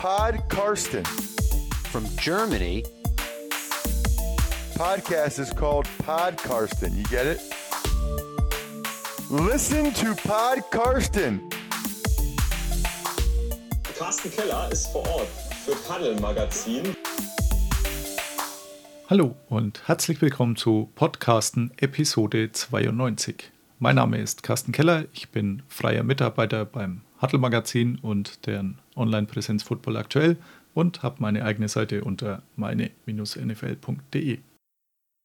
Pod Karsten. From Germany, Podcast is called Pod Karsten. You get it? Listen to Pod Karsten. Carsten Keller ist vor Ort für Paddel Magazin. Hallo und herzlich willkommen zu Podcasten Episode 92. Mein Name ist Carsten Keller, ich bin freier Mitarbeiter beim Huddle Magazin und deren Online-Präsenz Football aktuell und habe meine eigene Seite unter meine-nfl.de.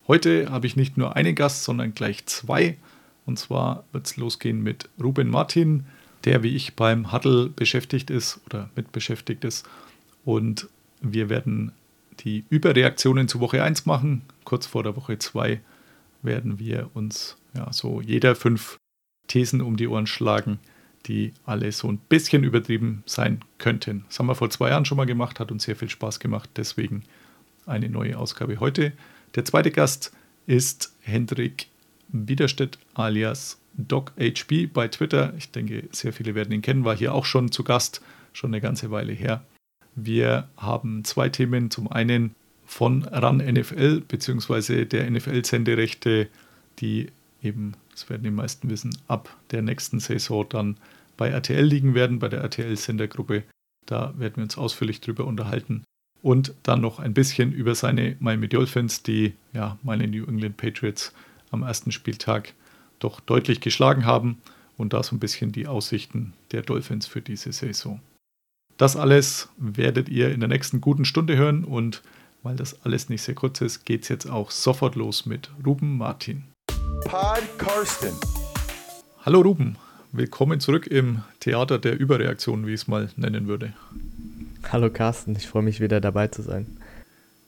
Heute habe ich nicht nur einen Gast, sondern gleich zwei. Und zwar wird es losgehen mit Ruben Martin, der wie ich beim Huddle beschäftigt ist oder mit beschäftigt ist. Und wir werden die Überreaktionen zu Woche 1 machen. Kurz vor der Woche 2 werden wir uns ja, so jeder fünf Thesen um die Ohren schlagen, die alle so ein bisschen übertrieben sein könnten. Das haben wir vor zwei Jahren schon mal gemacht, hat uns sehr viel Spaß gemacht. Deswegen eine neue Ausgabe heute. Der zweite Gast ist Hendrik Widerstedt alias DocHB bei Twitter. Ich denke, sehr viele werden ihn kennen, war hier auch schon zu Gast, schon eine ganze Weile her. Wir haben zwei Themen. Zum einen von RAN NFL bzw. der NFL-Senderechte, die eben, das werden die meisten wissen, ab der nächsten Saison dann bei RTL liegen werden, bei der RTL-Sendergruppe. Da werden wir uns ausführlich drüber unterhalten. Und dann noch ein bisschen über seine Miami Dolphins, die ja meine New England Patriots am ersten Spieltag doch deutlich geschlagen haben und da so ein bisschen die Aussichten der Dolphins für diese Saison. Das alles werdet ihr in der nächsten guten Stunde hören und weil das alles nicht sehr kurz ist, geht es jetzt auch sofort los mit Ruben Martin. Pod Karsten. Hallo Ruben, willkommen zurück im Theater der Überreaktion, wie ich es mal nennen würde. Hallo Carsten, ich freue mich wieder dabei zu sein.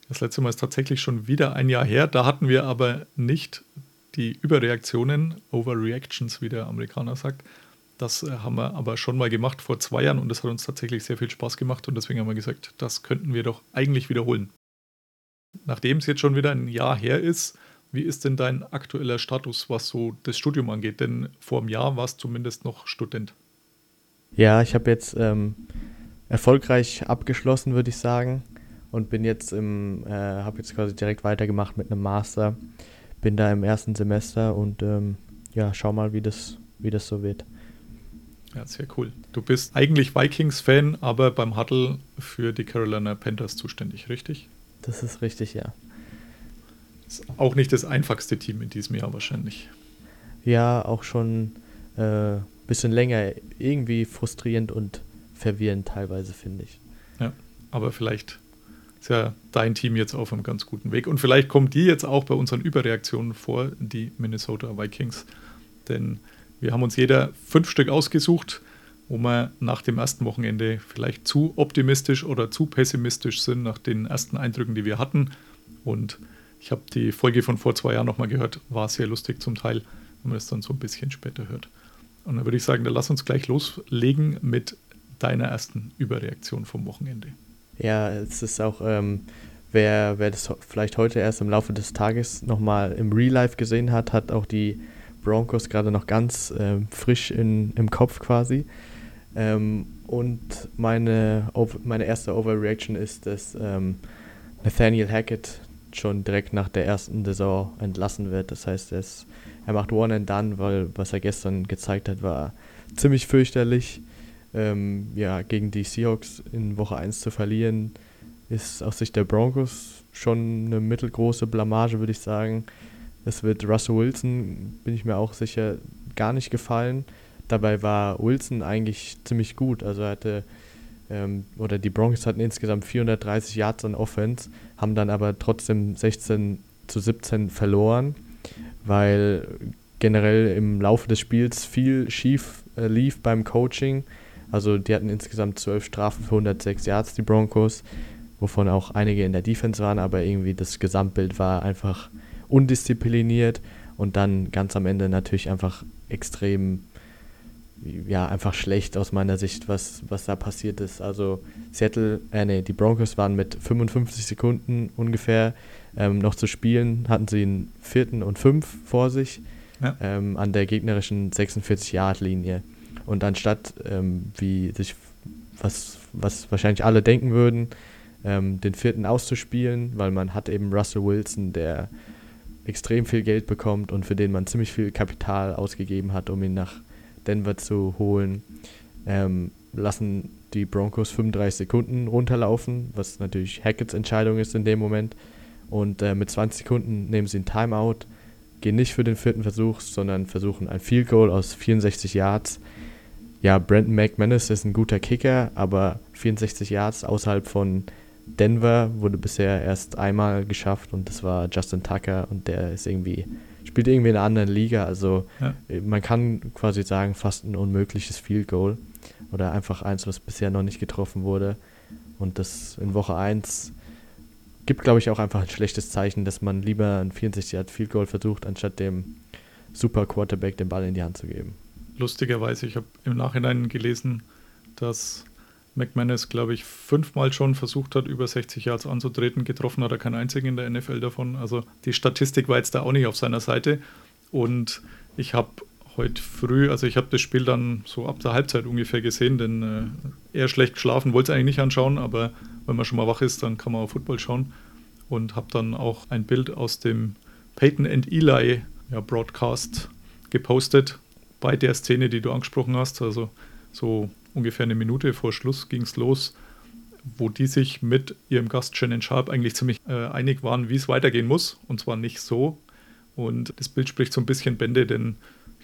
Das letzte Mal ist tatsächlich schon wieder ein Jahr her. Da hatten wir aber nicht die Überreaktionen, Overreactions, wie der Amerikaner sagt. Das äh, haben wir aber schon mal gemacht vor zwei Jahren und das hat uns tatsächlich sehr viel Spaß gemacht und deswegen haben wir gesagt, das könnten wir doch eigentlich wiederholen. Nachdem es jetzt schon wieder ein Jahr her ist, wie ist denn dein aktueller Status, was so das Studium angeht? Denn vor einem Jahr warst du zumindest noch Student. Ja, ich habe jetzt ähm, erfolgreich abgeschlossen, würde ich sagen. Und bin jetzt im, äh, habe jetzt quasi direkt weitergemacht mit einem Master. Bin da im ersten Semester und ähm, ja, schau mal, wie das, wie das so wird. Ja, sehr cool. Du bist eigentlich Vikings-Fan, aber beim Huddle für die Carolina Panthers zuständig, richtig? Das ist richtig, ja. Ist auch nicht das einfachste Team in diesem Jahr wahrscheinlich. Ja, auch schon ein äh, bisschen länger. Irgendwie frustrierend und verwirrend teilweise, finde ich. Ja, aber vielleicht ist ja dein Team jetzt auf einem ganz guten Weg. Und vielleicht kommt die jetzt auch bei unseren Überreaktionen vor, die Minnesota Vikings. Denn wir haben uns jeder fünf Stück ausgesucht, wo wir nach dem ersten Wochenende vielleicht zu optimistisch oder zu pessimistisch sind, nach den ersten Eindrücken, die wir hatten. Und ich habe die Folge von vor zwei Jahren nochmal gehört, war sehr lustig zum Teil, wenn man es dann so ein bisschen später hört. Und dann würde ich sagen, dann lass uns gleich loslegen mit deiner ersten Überreaktion vom Wochenende. Ja, es ist auch, ähm, wer, wer das vielleicht heute erst im Laufe des Tages nochmal im Real Life gesehen hat, hat auch die Broncos gerade noch ganz äh, frisch in, im Kopf quasi. Ähm, und meine, meine erste Overreaction ist, dass ähm, Nathaniel Hackett schon direkt nach der ersten Saison entlassen wird. Das heißt, er, ist, er macht One and Done, weil was er gestern gezeigt hat, war ziemlich fürchterlich. Ähm, ja, gegen die Seahawks in Woche 1 zu verlieren, ist aus Sicht der Broncos schon eine mittelgroße Blamage, würde ich sagen. Es wird Russell Wilson, bin ich mir auch sicher, gar nicht gefallen. Dabei war Wilson eigentlich ziemlich gut. Also er hatte, ähm, oder die Broncos hatten insgesamt 430 Yards an Offense, haben dann aber trotzdem 16 zu 17 verloren, weil generell im Laufe des Spiels viel schief äh, lief beim Coaching. Also die hatten insgesamt 12 Strafen für 106 Yards, die Broncos, wovon auch einige in der Defense waren, aber irgendwie das Gesamtbild war einfach undiszipliniert und dann ganz am Ende natürlich einfach extrem, ja, einfach schlecht aus meiner Sicht, was, was da passiert ist. Also Seattle, äh, nee, die Broncos waren mit 55 Sekunden ungefähr ähm, noch zu spielen, hatten sie einen vierten und fünf vor sich ja. ähm, an der gegnerischen 46-Yard-Linie. Und anstatt, ähm, wie sich was, was wahrscheinlich alle denken würden, ähm, den vierten auszuspielen, weil man hat eben Russell Wilson, der extrem viel Geld bekommt und für den man ziemlich viel Kapital ausgegeben hat, um ihn nach Denver zu holen. Ähm, lassen die Broncos 35 Sekunden runterlaufen, was natürlich Hackett's Entscheidung ist in dem Moment. Und äh, mit 20 Sekunden nehmen sie ein Timeout, gehen nicht für den vierten Versuch, sondern versuchen ein Field Goal aus 64 Yards. Ja, Brandon McManus ist ein guter Kicker, aber 64 Yards außerhalb von Denver wurde bisher erst einmal geschafft und das war Justin Tucker und der ist irgendwie, spielt irgendwie in einer anderen Liga. Also ja. man kann quasi sagen, fast ein unmögliches Field Goal oder einfach eins, was bisher noch nicht getroffen wurde. Und das in Woche 1 gibt, glaube ich, auch einfach ein schlechtes Zeichen, dass man lieber ein 64 Yard Field Goal versucht, anstatt dem Super Quarterback den Ball in die Hand zu geben. Lustigerweise, ich habe im Nachhinein gelesen, dass McManus, glaube ich, fünfmal schon versucht hat, über 60 Yards anzutreten. Getroffen hat er keinen einzigen in der NFL davon. Also die Statistik war jetzt da auch nicht auf seiner Seite. Und ich habe heute früh, also ich habe das Spiel dann so ab der Halbzeit ungefähr gesehen, denn äh, eher schlecht geschlafen, wollte es eigentlich nicht anschauen, aber wenn man schon mal wach ist, dann kann man auf Football schauen und habe dann auch ein Bild aus dem Peyton and Eli ja, Broadcast gepostet bei der Szene, die du angesprochen hast, also so ungefähr eine Minute vor Schluss ging es los, wo die sich mit ihrem Gast Shannon Sharp eigentlich ziemlich äh, einig waren, wie es weitergehen muss und zwar nicht so. Und das Bild spricht so ein bisschen Bände, denn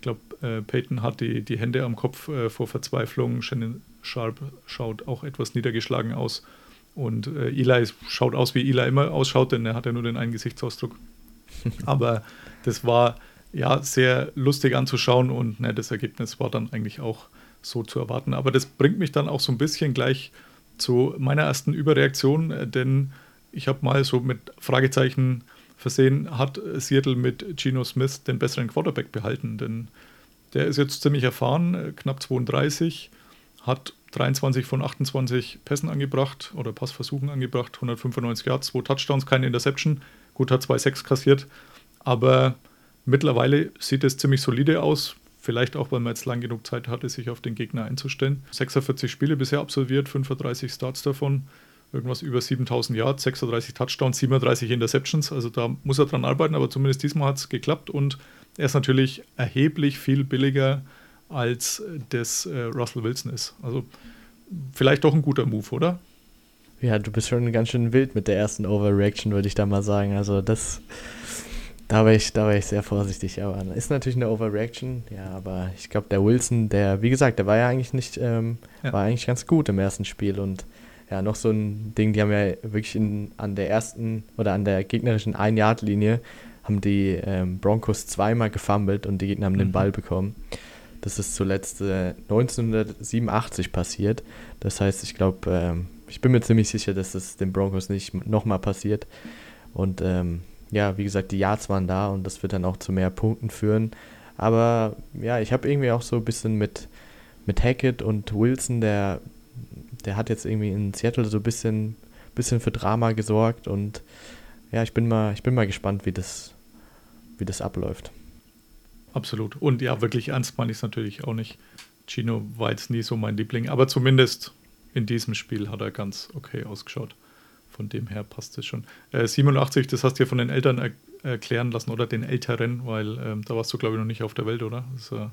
glaube, äh, Peyton hat die, die Hände am Kopf äh, vor Verzweiflung. Shannon Sharp schaut auch etwas niedergeschlagen aus. Und äh, Eli schaut aus, wie Eli immer ausschaut, denn er hat ja nur den einen Gesichtsausdruck. Aber das war ja sehr lustig anzuschauen und ne, das Ergebnis war dann eigentlich auch so zu erwarten. Aber das bringt mich dann auch so ein bisschen gleich zu meiner ersten Überreaktion, denn ich habe mal so mit Fragezeichen versehen, hat Seattle mit Geno Smith den besseren Quarterback behalten. Denn der ist jetzt ziemlich erfahren, knapp 32, hat 23 von 28 Pässen angebracht oder Passversuchen angebracht, 195 Yards, 2 Touchdowns, keine Interception. Gut, hat 2-6 kassiert, aber mittlerweile sieht es ziemlich solide aus. Vielleicht auch, weil man jetzt lang genug Zeit hatte, sich auf den Gegner einzustellen. 46 Spiele bisher absolviert, 35 Starts davon irgendwas über 7000 Yards, 36 Touchdowns, 37 Interceptions. Also da muss er dran arbeiten, aber zumindest diesmal hat es geklappt und er ist natürlich erheblich viel billiger als das äh, Russell Wilson ist. Also vielleicht doch ein guter Move, oder? Ja, du bist schon ganz schön wild mit der ersten Overreaction, würde ich da mal sagen. Also das, da war ich, da war ich sehr vorsichtig. Aber ist natürlich eine Overreaction, ja, aber ich glaube, der Wilson, der, wie gesagt, der war ja eigentlich nicht, ähm, ja. war eigentlich ganz gut im ersten Spiel und ja, noch so ein Ding, die haben ja wirklich in, an der ersten oder an der gegnerischen Ein-Yard-Linie haben die ähm, Broncos zweimal gefummelt und die Gegner haben mhm. den Ball bekommen. Das ist zuletzt äh, 1987 passiert. Das heißt, ich glaube, ähm, ich bin mir ziemlich sicher, dass das den Broncos nicht nochmal passiert. Und ähm, ja, wie gesagt, die Yards waren da und das wird dann auch zu mehr Punkten führen. Aber ja, ich habe irgendwie auch so ein bisschen mit, mit Hackett und Wilson, der der hat jetzt irgendwie in Seattle so ein bisschen, bisschen für Drama gesorgt und ja, ich bin mal, ich bin mal gespannt, wie das, wie das abläuft. Absolut. Und ja, wirklich ernst meine ich es natürlich auch nicht. Gino war jetzt nie so mein Liebling, aber zumindest in diesem Spiel hat er ganz okay ausgeschaut. Von dem her passt es schon. Äh, 87, das hast du ja von den Eltern er erklären lassen oder den Älteren, weil ähm, da warst du, glaube ich, noch nicht auf der Welt, oder? Das, äh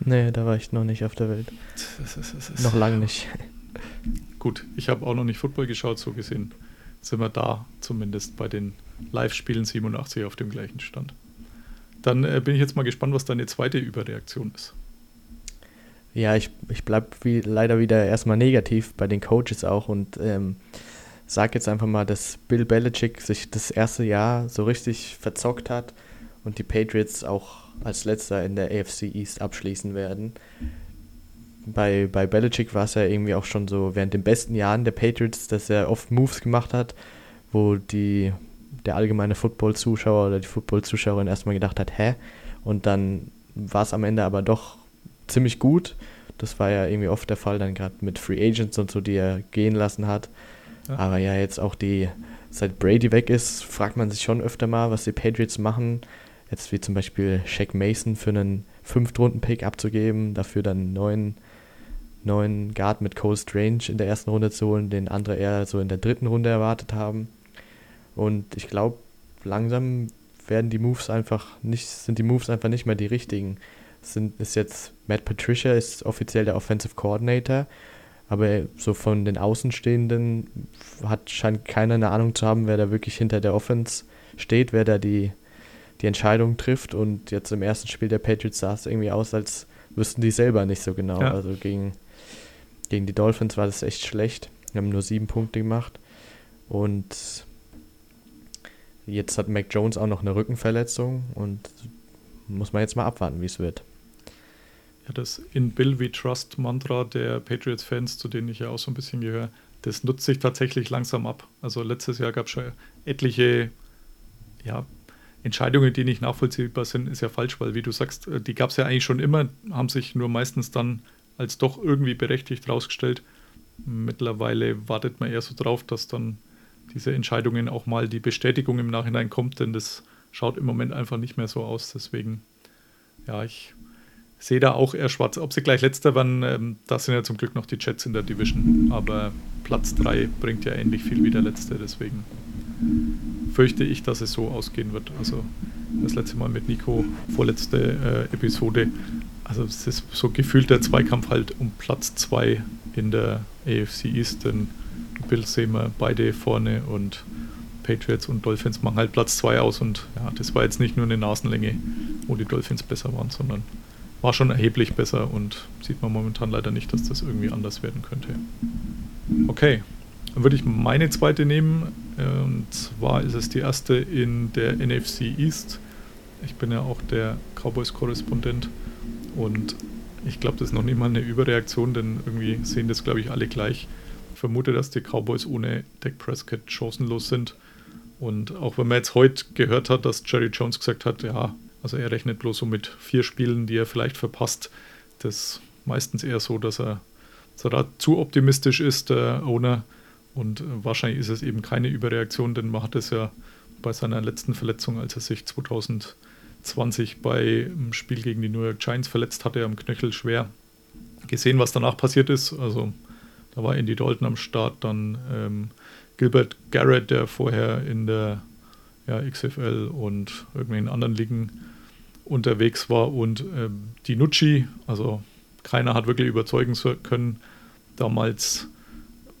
nee, da war ich noch nicht auf der Welt. Das ist, das ist, noch lange nicht. Gut, ich habe auch noch nicht Football geschaut, so gesehen sind wir da zumindest bei den Live-Spielen 87 auf dem gleichen Stand. Dann äh, bin ich jetzt mal gespannt, was deine zweite Überreaktion ist. Ja, ich, ich bleibe wie, leider wieder erstmal negativ bei den Coaches auch und ähm, sage jetzt einfach mal, dass Bill Belichick sich das erste Jahr so richtig verzockt hat und die Patriots auch als letzter in der AFC East abschließen werden bei, bei Belichick war es ja irgendwie auch schon so während den besten Jahren der Patriots, dass er oft Moves gemacht hat, wo die, der allgemeine Football-Zuschauer oder die Football-Zuschauerin erstmal gedacht hat, hä? Und dann war es am Ende aber doch ziemlich gut. Das war ja irgendwie oft der Fall, dann gerade mit Free Agents und so, die er gehen lassen hat. Aber ja, jetzt auch die, seit Brady weg ist, fragt man sich schon öfter mal, was die Patriots machen. Jetzt wie zum Beispiel Shaq Mason für einen Fünftrunden-Pick abzugeben, dafür dann einen neuen neuen Guard mit Cole Strange in der ersten Runde zu holen, den andere eher so in der dritten Runde erwartet haben. Und ich glaube, langsam werden die Moves einfach nicht, sind die Moves einfach nicht mehr die richtigen. Sind, ist jetzt Matt Patricia ist offiziell der Offensive Coordinator, aber so von den Außenstehenden hat scheint keiner eine Ahnung zu haben, wer da wirklich hinter der Offense steht, wer da die, die Entscheidung trifft. Und jetzt im ersten Spiel der Patriots sah es irgendwie aus, als wüssten die selber nicht so genau. Ja. Also gegen, gegen die Dolphins war das echt schlecht. Wir haben nur sieben Punkte gemacht. Und jetzt hat Mac Jones auch noch eine Rückenverletzung und muss man jetzt mal abwarten, wie es wird. Ja, das In Bill We Trust Mantra der Patriots-Fans, zu denen ich ja auch so ein bisschen gehöre, das nutzt sich tatsächlich langsam ab. Also letztes Jahr gab es schon etliche ja, Entscheidungen, die nicht nachvollziehbar sind, ist ja falsch, weil wie du sagst, äh, die gab es ja eigentlich schon immer, haben sich nur meistens dann als doch irgendwie berechtigt rausgestellt. Mittlerweile wartet man eher so drauf, dass dann diese Entscheidungen auch mal die Bestätigung im Nachhinein kommt, denn das schaut im Moment einfach nicht mehr so aus. Deswegen, ja, ich sehe da auch eher schwarz. Ob sie gleich letzter waren, ähm, da sind ja zum Glück noch die Jets in der Division. Aber Platz 3 bringt ja ähnlich viel wie der letzte, deswegen fürchte ich, dass es so ausgehen wird. Also das letzte Mal mit Nico, vorletzte äh, Episode. Also es ist so gefühlt der Zweikampf halt um Platz 2 in der AFC East, denn Bills sehen wir beide vorne und Patriots und Dolphins machen halt Platz 2 aus und ja, das war jetzt nicht nur eine Nasenlänge, wo die Dolphins besser waren, sondern war schon erheblich besser und sieht man momentan leider nicht, dass das irgendwie anders werden könnte. Okay, dann würde ich meine zweite nehmen und zwar ist es die erste in der NFC East. Ich bin ja auch der Cowboys-Korrespondent und ich glaube, das ist noch nicht mal eine Überreaktion, denn irgendwie sehen das, glaube ich, alle gleich. Ich vermute, dass die Cowboys ohne Dak Prescott chancenlos sind. Und auch wenn man jetzt heute gehört hat, dass Jerry Jones gesagt hat, ja, also er rechnet bloß so mit vier Spielen, die er vielleicht verpasst, das ist meistens eher so, dass er, zu optimistisch ist, der Owner. Und wahrscheinlich ist es eben keine Überreaktion, denn man hat es ja bei seiner letzten Verletzung, als er sich 2020 beim Spiel gegen die New York Giants verletzt hatte, am Knöchel schwer gesehen, was danach passiert ist. Also da war Andy Dalton am Start, dann ähm, Gilbert Garrett, der vorher in der ja, XFL und irgendwelchen anderen Ligen unterwegs war und ähm, die Nucci, also keiner hat wirklich überzeugen können. Damals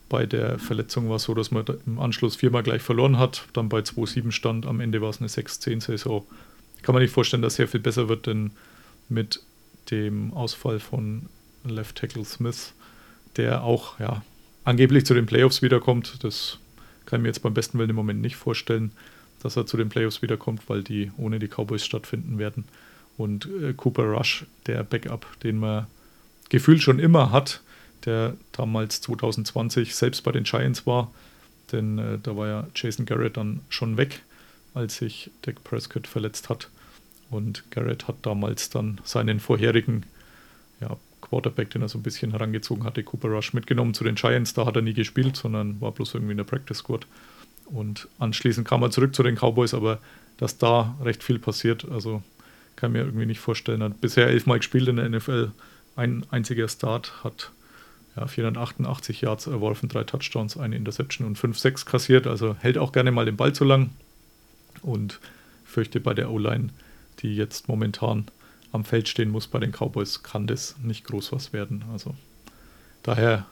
bei der Verletzung war es so, dass man im Anschluss viermal gleich verloren hat, dann bei 2-7 stand, am Ende war es eine 6-10-Saison. Kann man nicht vorstellen, dass sehr viel besser wird, denn mit dem Ausfall von Left Tackle Smith der auch ja, angeblich zu den Playoffs wiederkommt. Das kann ich mir jetzt beim besten Willen im Moment nicht vorstellen, dass er zu den Playoffs wiederkommt, weil die ohne die Cowboys stattfinden werden. Und äh, Cooper Rush, der Backup, den man gefühlt schon immer hat, der damals 2020 selbst bei den Giants war, denn äh, da war ja Jason Garrett dann schon weg, als sich Dak Prescott verletzt hat. Und Garrett hat damals dann seinen vorherigen ja, Quarterback, den er so ein bisschen herangezogen hatte, Cooper Rush, mitgenommen zu den Giants. Da hat er nie gespielt, sondern war bloß irgendwie in der Practice Squad. Und anschließend kam er zurück zu den Cowboys, aber dass da recht viel passiert, also kann mir irgendwie nicht vorstellen. Er hat bisher elfmal gespielt in der NFL, ein einziger Start, hat ja, 488 Yards erworfen, drei Touchdowns, eine Interception und 5-6 kassiert, also hält auch gerne mal den Ball zu lang und fürchte bei der O-Line, die jetzt momentan am Feld stehen muss bei den Cowboys, kann das nicht groß was werden. Also daher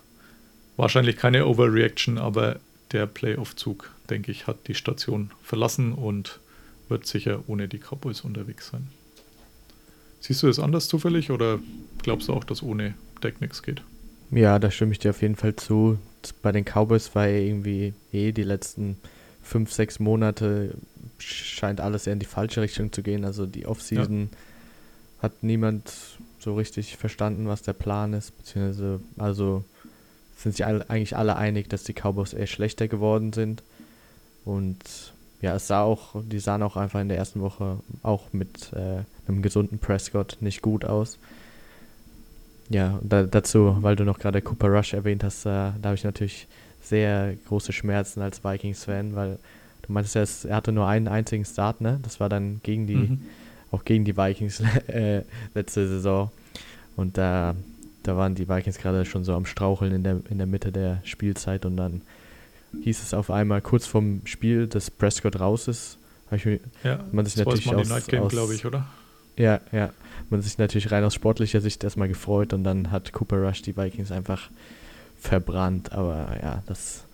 wahrscheinlich keine Overreaction, aber der Playoff-Zug, denke ich, hat die Station verlassen und wird sicher ohne die Cowboys unterwegs sein. Siehst du das anders zufällig oder glaubst du auch, dass ohne Deck nichts geht? Ja, da stimme ich dir auf jeden Fall zu. Bei den Cowboys war ja irgendwie eh die letzten fünf, sechs Monate scheint alles eher in die falsche Richtung zu gehen. Also die Offseason ja hat niemand so richtig verstanden, was der Plan ist, beziehungsweise also sind sich alle, eigentlich alle einig, dass die Cowboys eher schlechter geworden sind. Und ja, es sah auch, die sahen auch einfach in der ersten Woche auch mit äh, einem gesunden Prescott nicht gut aus. Ja, da, dazu, weil du noch gerade Cooper Rush erwähnt hast, äh, da habe ich natürlich sehr große Schmerzen als Vikings-Fan, weil du meintest ja, er hatte nur einen einzigen Start, ne? Das war dann gegen die mhm auch gegen die Vikings äh, letzte Saison. Und da da waren die Vikings gerade schon so am Straucheln in der, in der Mitte der Spielzeit und dann hieß es auf einmal kurz vorm Spiel, dass Prescott raus ist. Ich, ja, man sich natürlich aus, aus, glaube ich, oder? Ja, ja. Man sich natürlich rein aus sportlicher Sicht erstmal gefreut und dann hat Cooper Rush die Vikings einfach verbrannt. Aber ja, das,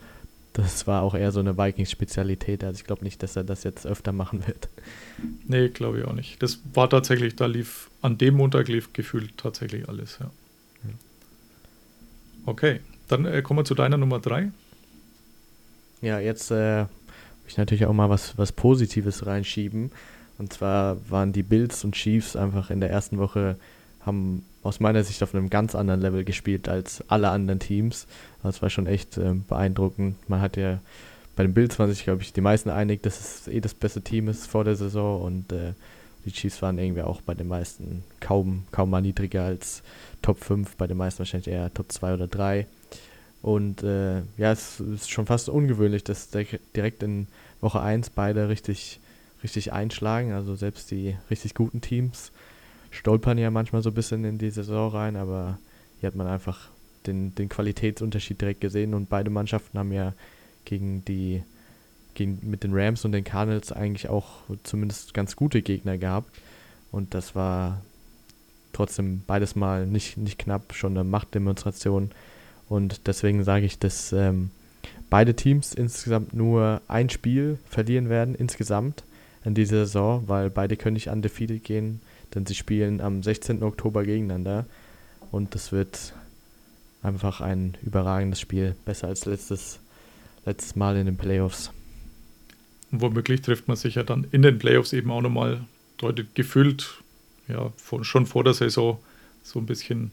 das war auch eher so eine Vikings-Spezialität. Also ich glaube nicht, dass er das jetzt öfter machen wird. Nee, glaube ich auch nicht. Das war tatsächlich, da lief, an dem Montag lief gefühlt tatsächlich alles, ja. Okay, dann äh, kommen wir zu deiner Nummer 3. Ja, jetzt äh, ich natürlich auch mal was, was Positives reinschieben. Und zwar waren die Bills und Chiefs einfach in der ersten Woche, haben aus meiner Sicht auf einem ganz anderen Level gespielt als alle anderen Teams. Das war schon echt äh, beeindruckend. Man hat ja bei den Bills waren sich, glaube ich, die meisten einig, dass es eh das beste Team ist vor der Saison und äh, die Chiefs waren irgendwie auch bei den meisten kaum, kaum mal niedriger als Top 5, bei den meisten wahrscheinlich eher Top 2 oder 3. Und äh, ja, es ist schon fast ungewöhnlich, dass direkt in Woche 1 beide richtig, richtig einschlagen. Also selbst die richtig guten Teams stolpern ja manchmal so ein bisschen in die Saison rein, aber hier hat man einfach den, den Qualitätsunterschied direkt gesehen und beide Mannschaften haben ja gegen die gegen, mit den Rams und den Cardinals eigentlich auch zumindest ganz gute Gegner gehabt. Und das war trotzdem beides mal nicht, nicht knapp, schon eine Machtdemonstration. Und deswegen sage ich, dass ähm, beide Teams insgesamt nur ein Spiel verlieren werden, insgesamt in dieser Saison, weil beide können nicht undefeated gehen, denn sie spielen am 16. Oktober gegeneinander. Und das wird einfach ein überragendes Spiel, besser als letztes, letztes Mal in den Playoffs. Womöglich trifft man sich ja dann in den Playoffs eben auch nochmal deutlich gefühlt, ja, von, schon vor der Saison so ein bisschen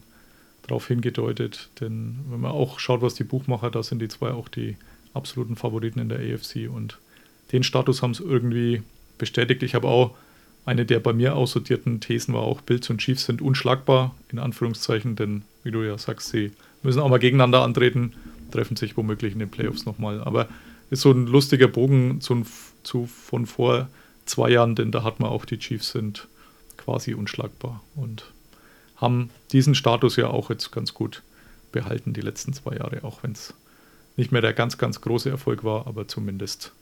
darauf hingedeutet. Denn wenn man auch schaut, was die Buchmacher, da sind die zwei auch die absoluten Favoriten in der AFC und den Status haben es irgendwie bestätigt. Ich habe auch eine der bei mir aussortierten Thesen war auch, Bills und Chiefs sind unschlagbar, in Anführungszeichen, denn wie du ja sagst, sie müssen auch mal gegeneinander antreten, treffen sich womöglich in den Playoffs nochmal. Aber ist so ein lustiger Bogen zu, zu, von vor zwei Jahren, denn da hat man auch die Chiefs sind quasi unschlagbar und haben diesen Status ja auch jetzt ganz gut behalten, die letzten zwei Jahre, auch wenn es nicht mehr der ganz, ganz große Erfolg war, aber zumindest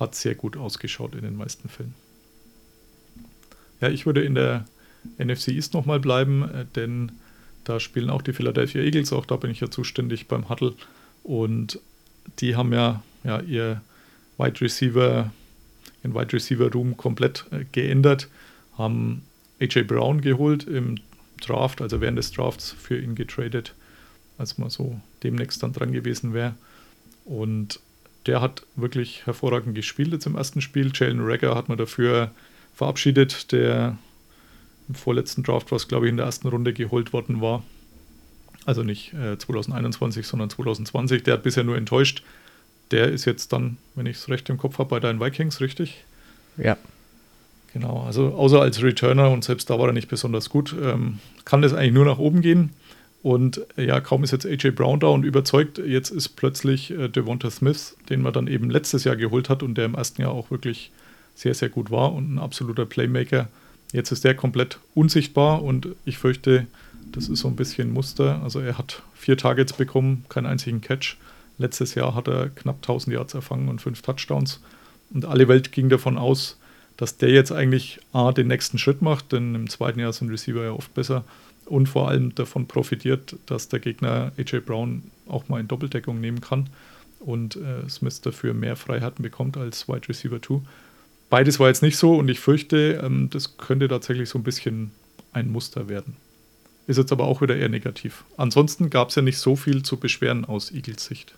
hat sehr gut ausgeschaut in den meisten Fällen. Ja, ich würde in der NFC East nochmal bleiben, äh, denn da spielen auch die Philadelphia Eagles, auch da bin ich ja zuständig beim Huddle und die haben ja ja, ihr Wide Receiver, ihren Wide Receiver Room komplett äh, geändert, haben AJ Brown geholt im Draft, also während des Drafts für ihn getradet, als man so demnächst dann dran gewesen wäre. Und der hat wirklich hervorragend gespielt jetzt im ersten Spiel. Jalen Rager hat man dafür verabschiedet, der im vorletzten Draft, was glaube ich in der ersten Runde geholt worden war. Also nicht äh, 2021, sondern 2020. Der hat bisher nur enttäuscht der ist jetzt dann, wenn ich es recht im Kopf habe, bei deinen Vikings, richtig? Ja. Genau, also außer als Returner und selbst da war er nicht besonders gut, ähm, kann das eigentlich nur nach oben gehen. Und äh, ja, kaum ist jetzt AJ Brown da und überzeugt, jetzt ist plötzlich äh, Devonta Smith, den man dann eben letztes Jahr geholt hat und der im ersten Jahr auch wirklich sehr, sehr gut war und ein absoluter Playmaker. Jetzt ist der komplett unsichtbar und ich fürchte, das ist so ein bisschen Muster. Also er hat vier Targets bekommen, keinen einzigen Catch. Letztes Jahr hat er knapp 1000 Yards erfangen und fünf Touchdowns. Und alle Welt ging davon aus, dass der jetzt eigentlich A, den nächsten Schritt macht, denn im zweiten Jahr sind Receiver ja oft besser und vor allem davon profitiert, dass der Gegner AJ Brown auch mal in Doppeldeckung nehmen kann und äh, Smith dafür mehr Freiheiten bekommt als Wide Receiver 2. Beides war jetzt nicht so und ich fürchte, ähm, das könnte tatsächlich so ein bisschen ein Muster werden. Ist jetzt aber auch wieder eher negativ. Ansonsten gab es ja nicht so viel zu beschweren aus Eagles Sicht.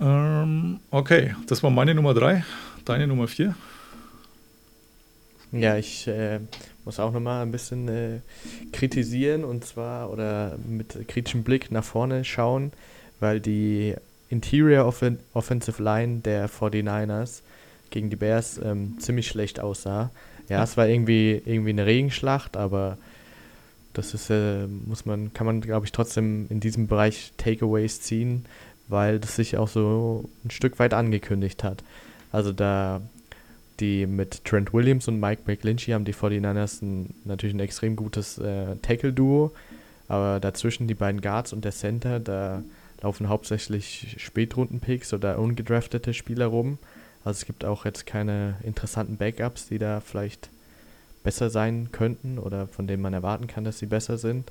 Ähm, okay, das war meine Nummer 3. Deine Nummer 4? Ja, ich äh, muss auch nochmal ein bisschen äh, kritisieren und zwar oder mit kritischem Blick nach vorne schauen, weil die Interior Offen Offensive Line der 49ers gegen die Bears ähm, ziemlich schlecht aussah. Ja, es war irgendwie, irgendwie eine Regenschlacht, aber das ist, äh, muss man, kann man, glaube ich, trotzdem in diesem Bereich Takeaways ziehen weil das sich auch so ein Stück weit angekündigt hat. Also da die mit Trent Williams und Mike McGlinchey haben die 49ers ein, natürlich ein extrem gutes äh, Tackle-Duo, aber dazwischen die beiden Guards und der Center, da laufen hauptsächlich Spätrunden-Picks oder ungedraftete Spieler rum. Also es gibt auch jetzt keine interessanten Backups, die da vielleicht besser sein könnten oder von denen man erwarten kann, dass sie besser sind.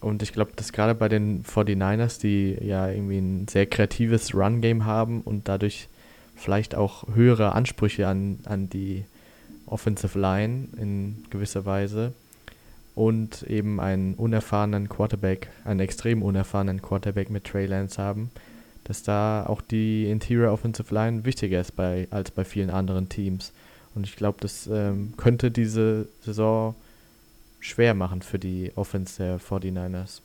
Und ich glaube, dass gerade bei den 49ers, die ja irgendwie ein sehr kreatives Run-Game haben und dadurch vielleicht auch höhere Ansprüche an, an die Offensive Line in gewisser Weise und eben einen unerfahrenen Quarterback, einen extrem unerfahrenen Quarterback mit Trey Lance haben, dass da auch die Interior Offensive Line wichtiger ist bei, als bei vielen anderen Teams. Und ich glaube, das ähm, könnte diese Saison schwer machen für die Offense der 49ers.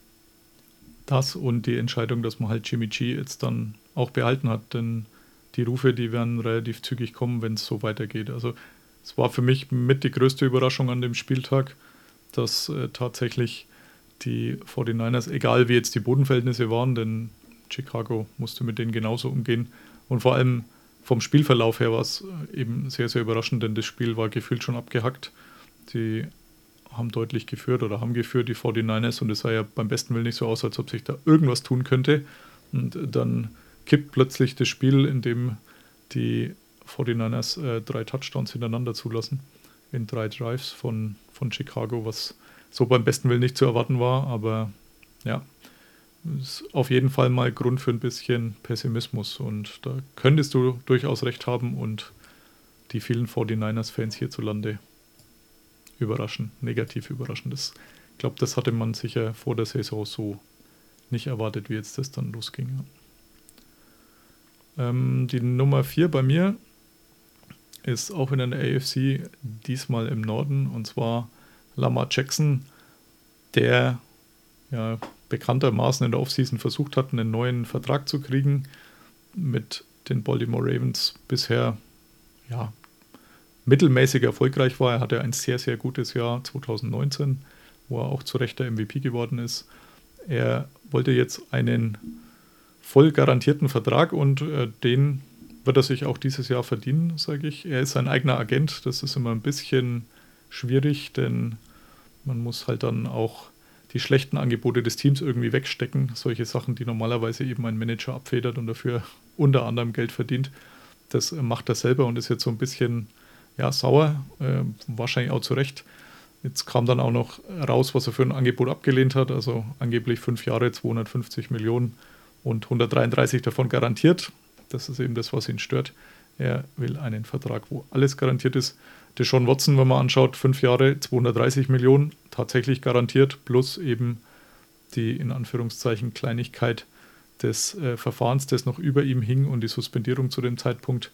Das und die Entscheidung, dass man halt Jimmy G jetzt dann auch behalten hat, denn die Rufe, die werden relativ zügig kommen, wenn es so weitergeht. Also es war für mich mit die größte Überraschung an dem Spieltag, dass äh, tatsächlich die 49ers, egal wie jetzt die Bodenverhältnisse waren, denn Chicago musste mit denen genauso umgehen und vor allem vom Spielverlauf her war es äh, eben sehr, sehr überraschend, denn das Spiel war gefühlt schon abgehackt. Die haben deutlich geführt oder haben geführt, die 49ers, und es sah ja beim besten Willen nicht so aus, als ob sich da irgendwas tun könnte. Und dann kippt plötzlich das Spiel, in dem die 49ers äh, drei Touchdowns hintereinander zulassen, in drei Drives von, von Chicago, was so beim besten Willen nicht zu erwarten war, aber ja, ist auf jeden Fall mal Grund für ein bisschen Pessimismus und da könntest du durchaus recht haben und die vielen 49ers-Fans hierzulande überraschen, negativ überraschen. Das, ich glaube, das hatte man sicher vor der Saison so nicht erwartet, wie jetzt das dann losging. Ähm, die Nummer 4 bei mir ist auch in der AFC, diesmal im Norden, und zwar Lamar Jackson, der ja bekanntermaßen in der Offseason versucht hat, einen neuen Vertrag zu kriegen mit den Baltimore Ravens bisher ja mittelmäßig erfolgreich war. Er hatte ein sehr, sehr gutes Jahr 2019, wo er auch zu Recht der MVP geworden ist. Er wollte jetzt einen voll garantierten Vertrag und äh, den wird er sich auch dieses Jahr verdienen, sage ich. Er ist sein eigener Agent. Das ist immer ein bisschen schwierig, denn man muss halt dann auch die schlechten Angebote des Teams irgendwie wegstecken. Solche Sachen, die normalerweise eben ein Manager abfedert und dafür unter anderem Geld verdient. Das macht er selber und ist jetzt so ein bisschen ja, sauer, äh, wahrscheinlich auch zu Recht. Jetzt kam dann auch noch raus, was er für ein Angebot abgelehnt hat, also angeblich fünf Jahre, 250 Millionen und 133 davon garantiert. Das ist eben das, was ihn stört. Er will einen Vertrag, wo alles garantiert ist. Deshaun Watson, wenn man anschaut, fünf Jahre, 230 Millionen, tatsächlich garantiert, plus eben die in Anführungszeichen Kleinigkeit des äh, Verfahrens, das noch über ihm hing und die Suspendierung zu dem Zeitpunkt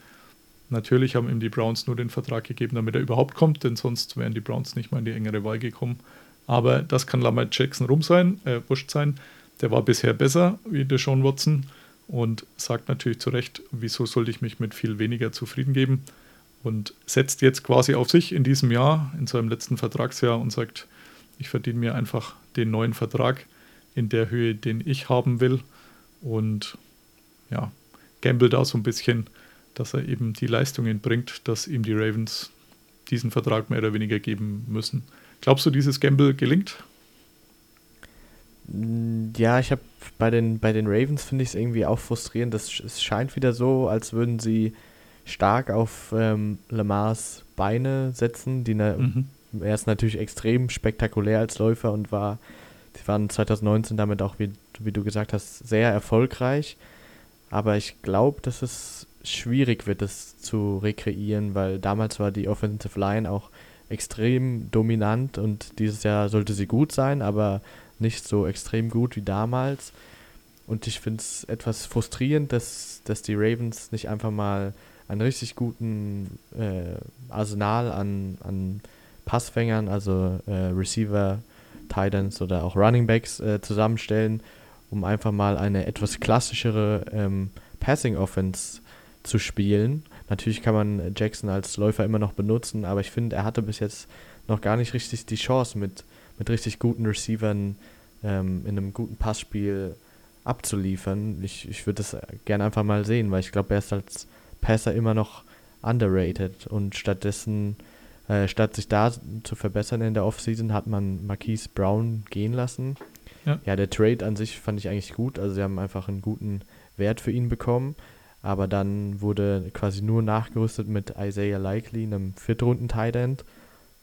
Natürlich haben ihm die Browns nur den Vertrag gegeben, damit er überhaupt kommt, denn sonst wären die Browns nicht mal in die engere Wahl gekommen. Aber das kann Lamar Jackson rum sein, äh, wurscht sein. Der war bisher besser wie Deshaun Watson und sagt natürlich zu Recht, wieso sollte ich mich mit viel weniger zufrieden geben und setzt jetzt quasi auf sich in diesem Jahr, in seinem letzten Vertragsjahr und sagt, ich verdiene mir einfach den neuen Vertrag in der Höhe, den ich haben will und ja, gamble da so ein bisschen dass er eben die Leistungen bringt, dass ihm die Ravens diesen Vertrag mehr oder weniger geben müssen. Glaubst du, dieses Gamble gelingt? Mm, ja, ich habe bei den, bei den Ravens finde ich es irgendwie auch frustrierend. Das, es scheint wieder so, als würden sie stark auf ähm, Lamars Beine setzen. Die ne, mhm. Er ist natürlich extrem spektakulär als Läufer und war, die waren 2019 damit auch, wie, wie du gesagt hast, sehr erfolgreich. Aber ich glaube, dass es schwierig wird, das zu rekreieren, weil damals war die Offensive Line auch extrem dominant und dieses Jahr sollte sie gut sein, aber nicht so extrem gut wie damals. Und ich finde es etwas frustrierend, dass, dass die Ravens nicht einfach mal einen richtig guten äh, Arsenal an, an Passfängern, also äh, Receiver, Titans oder auch Running Backs äh, zusammenstellen, um einfach mal eine etwas klassischere ähm, Passing Offense zu spielen. Natürlich kann man Jackson als Läufer immer noch benutzen, aber ich finde, er hatte bis jetzt noch gar nicht richtig die Chance, mit, mit richtig guten Receivern ähm, in einem guten Passspiel abzuliefern. Ich, ich würde das gerne einfach mal sehen, weil ich glaube, er ist als Passer immer noch underrated und stattdessen, äh, statt sich da zu verbessern in der Offseason, hat man Marquise Brown gehen lassen. Ja. ja, der Trade an sich fand ich eigentlich gut, also sie haben einfach einen guten Wert für ihn bekommen, aber dann wurde quasi nur nachgerüstet mit Isaiah Likely, einem Viertrunden-Tight End,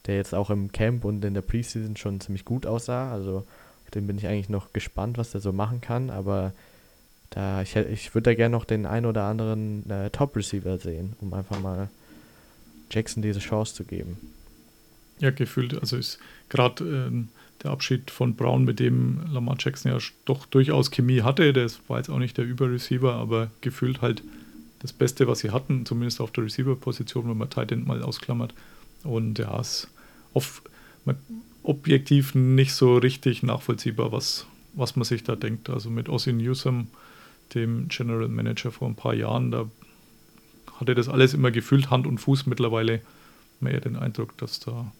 der jetzt auch im Camp und in der Preseason schon ziemlich gut aussah, also den bin ich eigentlich noch gespannt, was der so machen kann, aber da ich, ich würde da gerne noch den ein oder anderen äh, Top-Receiver sehen, um einfach mal Jackson diese Chance zu geben. Ja, gefühlt, also ist gerade ähm, der Abschied von Brown, mit dem Lamar Jackson ja doch durchaus Chemie hatte, das war jetzt auch nicht der Überreceiver, aber gefühlt halt das Beste, was sie hatten, zumindest auf der Receiver-Position, wenn man Tight End mal ausklammert. Und ja, es auf, objektiv nicht so richtig nachvollziehbar, was, was man sich da denkt. Also mit Ossie Newsom, dem General Manager vor ein paar Jahren, da hatte das alles immer gefühlt Hand und Fuß. Mittlerweile eher den Eindruck, dass da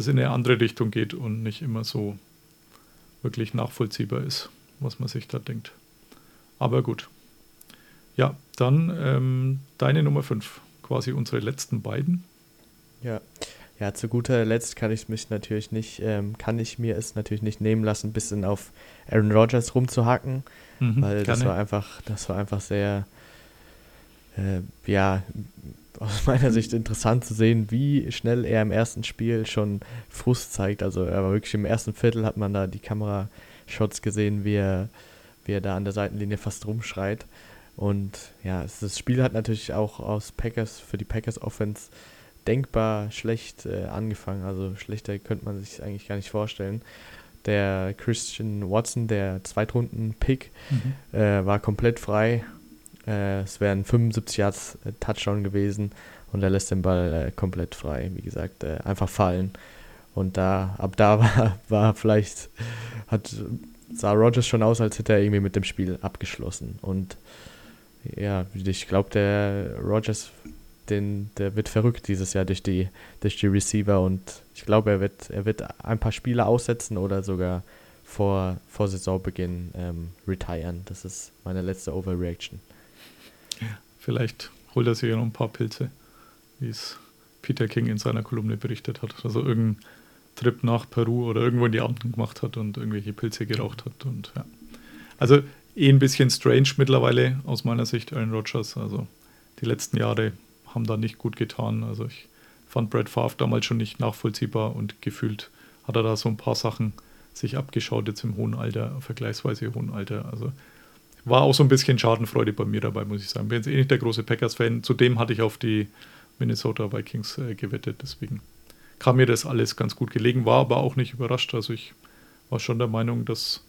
das in eine andere Richtung geht und nicht immer so wirklich nachvollziehbar ist, was man sich da denkt. Aber gut. Ja, dann ähm, deine Nummer 5, quasi unsere letzten beiden. Ja. Ja, zu guter Letzt kann ich mich natürlich nicht, ähm, kann ich mir es natürlich nicht nehmen lassen, ein bisschen auf Aaron Rodgers rumzuhacken, Mhm, weil das war einfach, das war einfach sehr, äh, ja, aus meiner Sicht interessant zu sehen, wie schnell er im ersten Spiel schon Frust zeigt. Also er war wirklich im ersten Viertel hat man da die Kamerashots gesehen, wie er, wie er da an der Seitenlinie fast rumschreit. Und ja, das Spiel hat natürlich auch aus Packers, für die Packers Offense denkbar schlecht äh, angefangen. Also schlechter könnte man sich eigentlich gar nicht vorstellen. Der Christian Watson, der Zweitrunden-Pick, Mhm. äh, war komplett frei. Äh, es wären 75 Yards äh, Touchdown gewesen und er lässt den Ball äh, komplett frei. Wie gesagt, äh, einfach fallen. Und da, ab da war, war vielleicht, hat, sah Rogers schon aus, als hätte er irgendwie mit dem Spiel abgeschlossen. Und ja, ich glaube, der Rogers, den, der wird verrückt dieses Jahr durch die, durch die Receiver und ich glaube, er wird, er wird ein paar Spiele aussetzen oder sogar vor, vor Saisonbeginn ähm, retiren. Das ist meine letzte Overreaction. Vielleicht holt er sich ja noch ein paar Pilze, wie es Peter King in seiner Kolumne berichtet hat. Also irgendein Trip nach Peru oder irgendwo in die Anden gemacht hat und irgendwelche Pilze geraucht hat. Und ja. Also eh ein bisschen strange mittlerweile aus meiner Sicht, Aaron Rodgers. Also die letzten Jahre haben da nicht gut getan. Also ich fand Brad Favre damals schon nicht nachvollziehbar und gefühlt hat er da so ein paar Sachen sich abgeschaut jetzt im hohen Alter, vergleichsweise hohen Alter. Also war auch so ein bisschen Schadenfreude bei mir dabei, muss ich sagen. Bin jetzt eh nicht der große Packers-Fan. Zudem hatte ich auf die Minnesota Vikings äh, gewettet, deswegen kam mir das alles ganz gut gelegen, war aber auch nicht überrascht. Also ich war schon der Meinung, dass,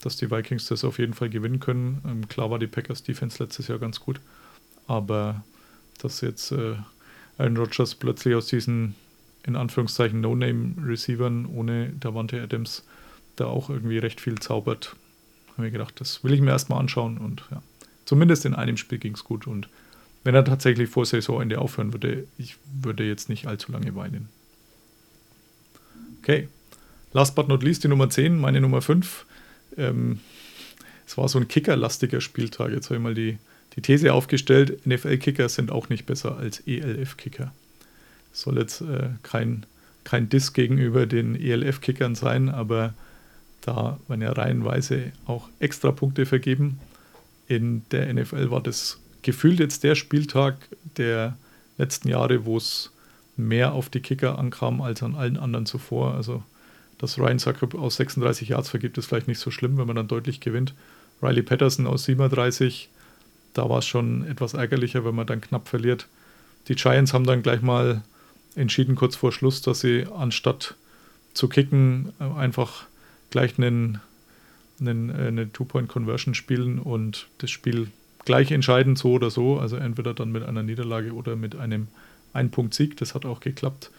dass die Vikings das auf jeden Fall gewinnen können. Ähm, klar war die Packers Defense letztes Jahr ganz gut, aber dass jetzt äh, Aaron Rodgers plötzlich aus diesen in Anführungszeichen No-Name-Receivern ohne Davante Adams da auch irgendwie recht viel zaubert, habe mir gedacht, das will ich mir erstmal anschauen und ja, zumindest in einem Spiel ging es gut und wenn er tatsächlich vor Saisonende aufhören würde, ich würde jetzt nicht allzu lange weinen. Okay, last but not least die Nummer 10, meine Nummer 5. Ähm, es war so ein kickerlastiger Spieltag. Jetzt habe ich mal die, die These aufgestellt, NFL-Kicker sind auch nicht besser als ELF-Kicker. Soll jetzt äh, kein, kein Diss gegenüber den ELF-Kickern sein, aber da werden ja reihenweise auch extra Punkte vergeben. In der NFL war das gefühlt jetzt der Spieltag der letzten Jahre, wo es mehr auf die Kicker ankam als an allen anderen zuvor. Also, dass Ryan Suckup aus 36 Yards vergibt, ist vielleicht nicht so schlimm, wenn man dann deutlich gewinnt. Riley Patterson aus 37, da war es schon etwas ärgerlicher, wenn man dann knapp verliert. Die Giants haben dann gleich mal entschieden, kurz vor Schluss, dass sie anstatt zu kicken, äh, einfach gleich einen, einen, äh, eine Two-Point-Conversion spielen und das Spiel gleich entscheiden, so oder so. Also entweder dann mit einer Niederlage oder mit einem Ein-Punkt-Sieg. Das hat auch geklappt.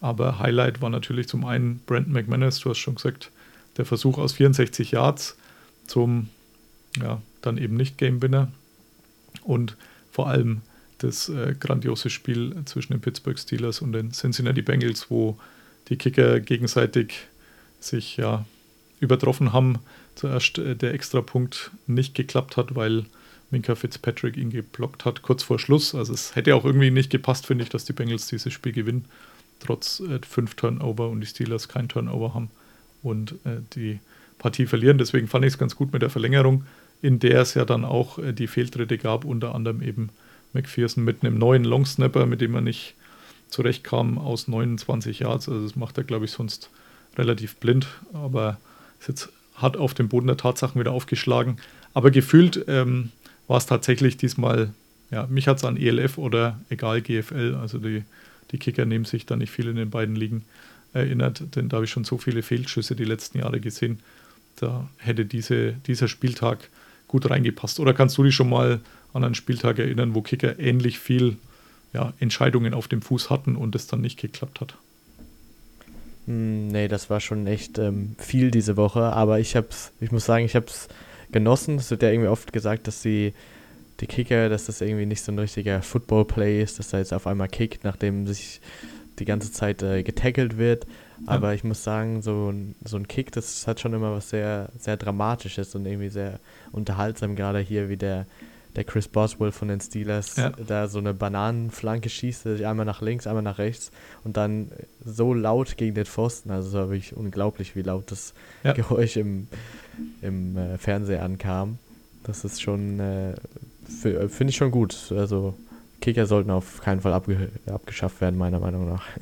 Aber Highlight war natürlich zum einen Brent McManus, du hast schon gesagt, der Versuch aus 64 Yards zum, ja, dann eben nicht Game-Winner. Und vor allem das äh, grandiose Spiel zwischen den Pittsburgh Steelers und den Cincinnati Bengals, wo die Kicker gegenseitig sich ja übertroffen haben. Zuerst äh, der Extrapunkt nicht geklappt hat, weil Minka Fitzpatrick ihn geblockt hat, kurz vor Schluss. Also es hätte auch irgendwie nicht gepasst, finde ich, dass die Bengals dieses Spiel gewinnen, trotz äh, fünf Turnover und die Steelers kein Turnover haben und äh, die Partie verlieren. Deswegen fand ich es ganz gut mit der Verlängerung, in der es ja dann auch äh, die Fehltritte gab, unter anderem eben McPherson mit einem neuen Longsnapper, mit dem er nicht zurechtkam aus 29 Yards. Also das macht er, glaube ich, sonst relativ blind, aber ist jetzt hat auf dem Boden der Tatsachen wieder aufgeschlagen. Aber gefühlt ähm, war es tatsächlich diesmal, ja, mich hat es an ELF oder egal GFL, also die, die Kicker nehmen sich da nicht viel in den beiden Ligen erinnert, denn da habe ich schon so viele Fehlschüsse die letzten Jahre gesehen. Da hätte diese, dieser Spieltag gut reingepasst. Oder kannst du dich schon mal an einen Spieltag erinnern, wo Kicker ähnlich viel ja, Entscheidungen auf dem Fuß hatten und es dann nicht geklappt hat? Hm, nee, das war schon echt ähm, viel diese Woche, aber ich hab's, ich muss sagen, ich hab's genossen. Es wird ja irgendwie oft gesagt, dass die, die Kicker, dass das irgendwie nicht so ein richtiger Football-Play ist, dass er jetzt auf einmal kickt, nachdem sich die ganze Zeit äh, getackelt wird. Aber ja. ich muss sagen, so, so ein Kick, das hat schon immer was sehr, sehr Dramatisches und irgendwie sehr unterhaltsam, gerade hier wie der, der Chris Boswell von den Steelers ja. da so eine Bananenflanke schießt, einmal nach links, einmal nach rechts und dann so laut gegen den Pfosten. Also es war wirklich unglaublich, wie laut das ja. Geräusch im, im äh, Fernseher ankam. Das ist schon, äh, finde ich schon gut. Also Kicker sollten auf keinen Fall abge abgeschafft werden, meiner Meinung nach.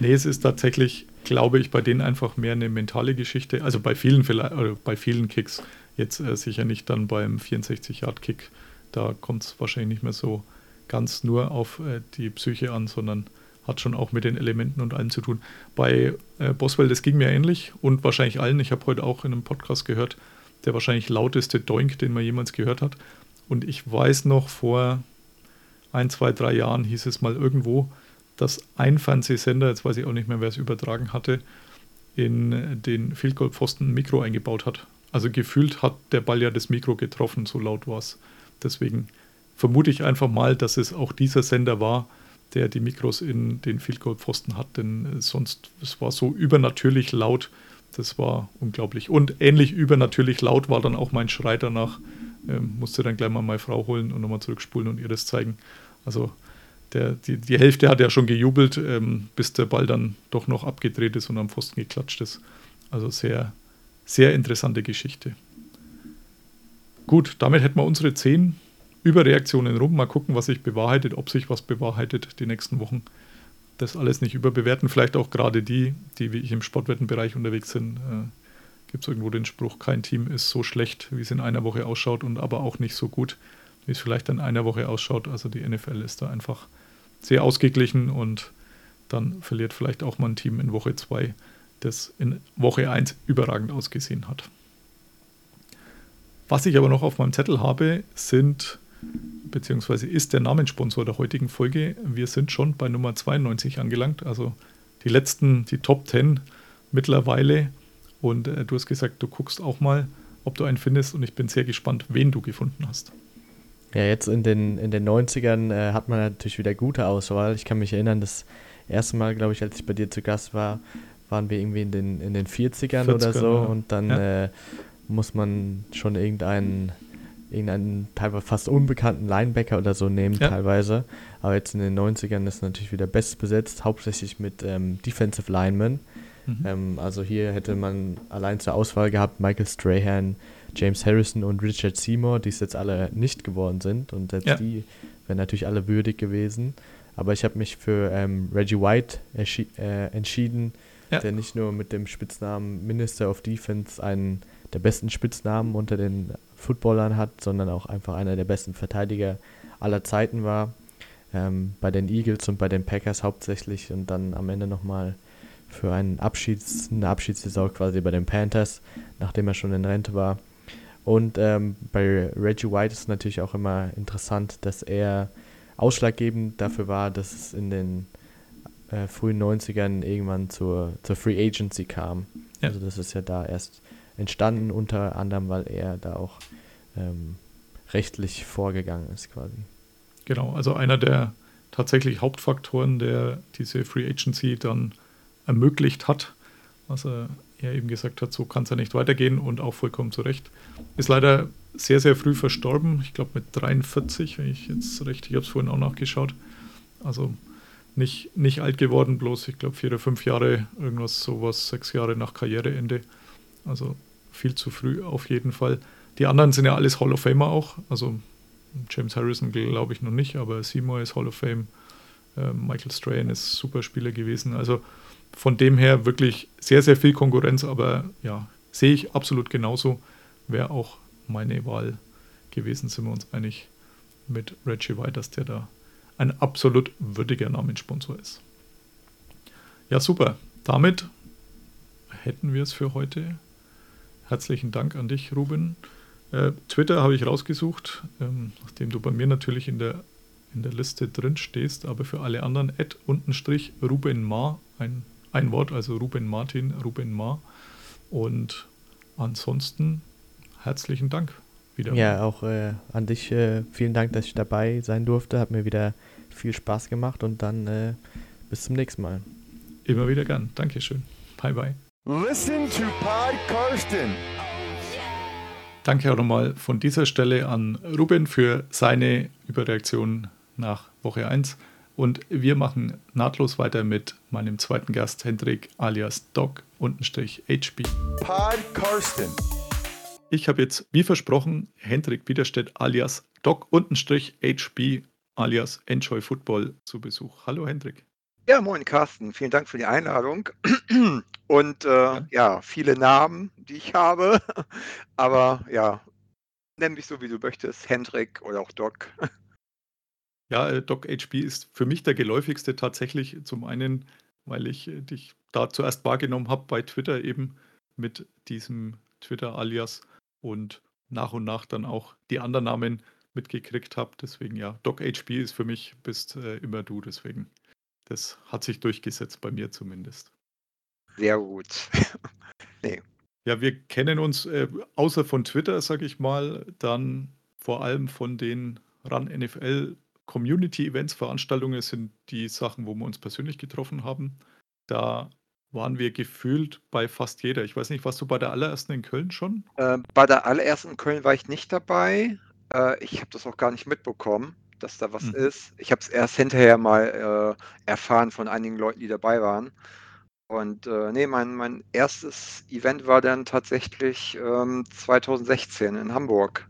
Nee, es ist tatsächlich, glaube ich, bei denen einfach mehr eine mentale Geschichte. Also bei vielen vielleicht, oder bei vielen Kicks, jetzt äh, sicher nicht dann beim 64-Yard-Kick. Da kommt es wahrscheinlich nicht mehr so ganz nur auf äh, die Psyche an, sondern hat schon auch mit den Elementen und allem zu tun. Bei äh, Boswell, das ging mir ähnlich und wahrscheinlich allen. Ich habe heute auch in einem Podcast gehört, der wahrscheinlich lauteste Doink, den man jemals gehört hat. Und ich weiß noch, vor ein, zwei, drei Jahren hieß es mal irgendwo, dass ein Fernsehsender, jetzt weiß ich auch nicht mehr, wer es übertragen hatte, in den Field Goal Pfosten ein Mikro eingebaut hat. Also gefühlt hat der Ball ja das Mikro getroffen, so laut war es. Deswegen vermute ich einfach mal, dass es auch dieser Sender war, der die Mikros in den Field Goal Pfosten hat, denn sonst es war so übernatürlich laut, das war unglaublich. Und ähnlich übernatürlich laut war dann auch mein Schrei danach. Ähm, musste dann gleich mal meine Frau holen und nochmal zurückspulen und ihr das zeigen. Also der, die, die Hälfte hat ja schon gejubelt, ähm, bis der Ball dann doch noch abgedreht ist und am Pfosten geklatscht ist. Also sehr, sehr interessante Geschichte. Gut, damit hätten wir unsere zehn Überreaktionen rum. Mal gucken, was sich bewahrheitet, ob sich was bewahrheitet die nächsten Wochen. Das alles nicht überbewerten. Vielleicht auch gerade die, die wie ich im Sportwettenbereich unterwegs sind. Äh, Gibt es irgendwo den Spruch, kein Team ist so schlecht, wie es in einer Woche ausschaut und aber auch nicht so gut, wie es vielleicht in einer Woche ausschaut. Also die NFL ist da einfach sehr ausgeglichen und dann verliert vielleicht auch mal ein Team in Woche 2, das in Woche 1 überragend ausgesehen hat. Was ich aber noch auf meinem Zettel habe, sind, beziehungsweise ist der Namenssponsor der heutigen Folge. Wir sind schon bei Nummer 92 angelangt, also die letzten, die Top 10 mittlerweile. Und äh, du hast gesagt, du guckst auch mal, ob du einen findest und ich bin sehr gespannt, wen du gefunden hast. Ja, jetzt in den, in den 90ern äh, hat man natürlich wieder gute Auswahl. Ich kann mich erinnern, das erste Mal, glaube ich, als ich bei dir zu Gast war, waren wir irgendwie in den, in den 40ern, 40ern oder so. Ja. Und dann ja. äh, muss man schon irgendeinen, irgendeinen teilweise fast unbekannten Linebacker oder so nehmen, ja. teilweise. Aber jetzt in den 90ern ist natürlich wieder best besetzt, hauptsächlich mit ähm, Defensive Linemen. Mhm. Ähm, also hier hätte man allein zur Auswahl gehabt Michael Strahan, James Harrison und Richard Seymour, die es jetzt alle nicht geworden sind. Und selbst ja. die wären natürlich alle würdig gewesen. Aber ich habe mich für ähm, Reggie White äh, entschieden, ja. der nicht nur mit dem Spitznamen Minister of Defense einen der besten Spitznamen unter den Footballern hat, sondern auch einfach einer der besten Verteidiger aller Zeiten war. Ähm, bei den Eagles und bei den Packers hauptsächlich und dann am Ende nochmal für einen Abschieds, eine Abschiedssaison quasi bei den Panthers, nachdem er schon in Rente war. Und ähm, bei Reggie White ist natürlich auch immer interessant, dass er ausschlaggebend dafür war, dass es in den äh, frühen 90ern irgendwann zur, zur Free Agency kam. Ja. Also das ist ja da erst entstanden, unter anderem, weil er da auch ähm, rechtlich vorgegangen ist quasi. Genau, also einer der tatsächlich Hauptfaktoren, der diese Free Agency dann ermöglicht hat. Also er eben gesagt hat, so kann es ja nicht weitergehen und auch vollkommen zu Recht. Ist leider sehr, sehr früh verstorben. Ich glaube mit 43, wenn ich jetzt recht, ich habe es vorhin auch nachgeschaut. Also nicht, nicht alt geworden, bloß ich glaube vier oder fünf Jahre, irgendwas sowas, sechs Jahre nach Karriereende. Also viel zu früh auf jeden Fall. Die anderen sind ja alles Hall of Famer auch. Also James Harrison glaube ich noch nicht, aber Seymour ist Hall of Fame. Äh, Michael Strahan ist super Spieler gewesen. Also von dem her wirklich sehr, sehr viel Konkurrenz, aber ja, sehe ich absolut genauso. Wäre auch meine Wahl gewesen, sind wir uns einig mit Reggie White, dass der da ein absolut würdiger Namenssponsor ist. Ja, super. Damit hätten wir es für heute. Herzlichen Dank an dich, Ruben. Äh, Twitter habe ich rausgesucht, ähm, nachdem du bei mir natürlich in der, in der Liste drin stehst, aber für alle anderen Ad untenstrich Ruben Ma, ein, ein Wort, also Ruben Martin, Ruben Ma. Und ansonsten herzlichen Dank wieder. Ja, auch äh, an dich äh, vielen Dank, dass ich dabei sein durfte. Hat mir wieder viel Spaß gemacht und dann äh, bis zum nächsten Mal. Immer wieder gern. Dankeschön. Bye, bye. Listen to Pod Karsten. Danke auch nochmal von dieser Stelle an Ruben für seine Überreaktion nach Woche 1. Und wir machen nahtlos weiter mit meinem zweiten Gast, Hendrik alias Doc-HB. Pod Karsten. Ich habe jetzt, wie versprochen, Hendrik Widerstedt alias Doc-HB alias Enjoy Football zu Besuch. Hallo Hendrik. Ja, moin Carsten, vielen Dank für die Einladung. Und äh, ja. viele Namen, die ich habe. Aber ja, nenn mich so, wie du möchtest, Hendrik oder auch Doc. Ja, äh, Doc HB ist für mich der geläufigste tatsächlich. Zum einen, weil ich äh, dich da zuerst wahrgenommen habe bei Twitter eben mit diesem Twitter-Alias und nach und nach dann auch die anderen Namen mitgekriegt habe. Deswegen ja, Doc HB ist für mich, bist äh, immer du. Deswegen, das hat sich durchgesetzt bei mir zumindest. Sehr gut. nee. Ja, wir kennen uns äh, außer von Twitter, sage ich mal, dann vor allem von den RAN NFL Community Events, Veranstaltungen sind die Sachen, wo wir uns persönlich getroffen haben. Da waren wir gefühlt bei fast jeder. Ich weiß nicht, warst du bei der allerersten in Köln schon? Äh, bei der allerersten in Köln war ich nicht dabei. Äh, ich habe das auch gar nicht mitbekommen, dass da was mhm. ist. Ich habe es erst hinterher mal äh, erfahren von einigen Leuten, die dabei waren. Und äh, nee, mein, mein erstes Event war dann tatsächlich ähm, 2016 in Hamburg.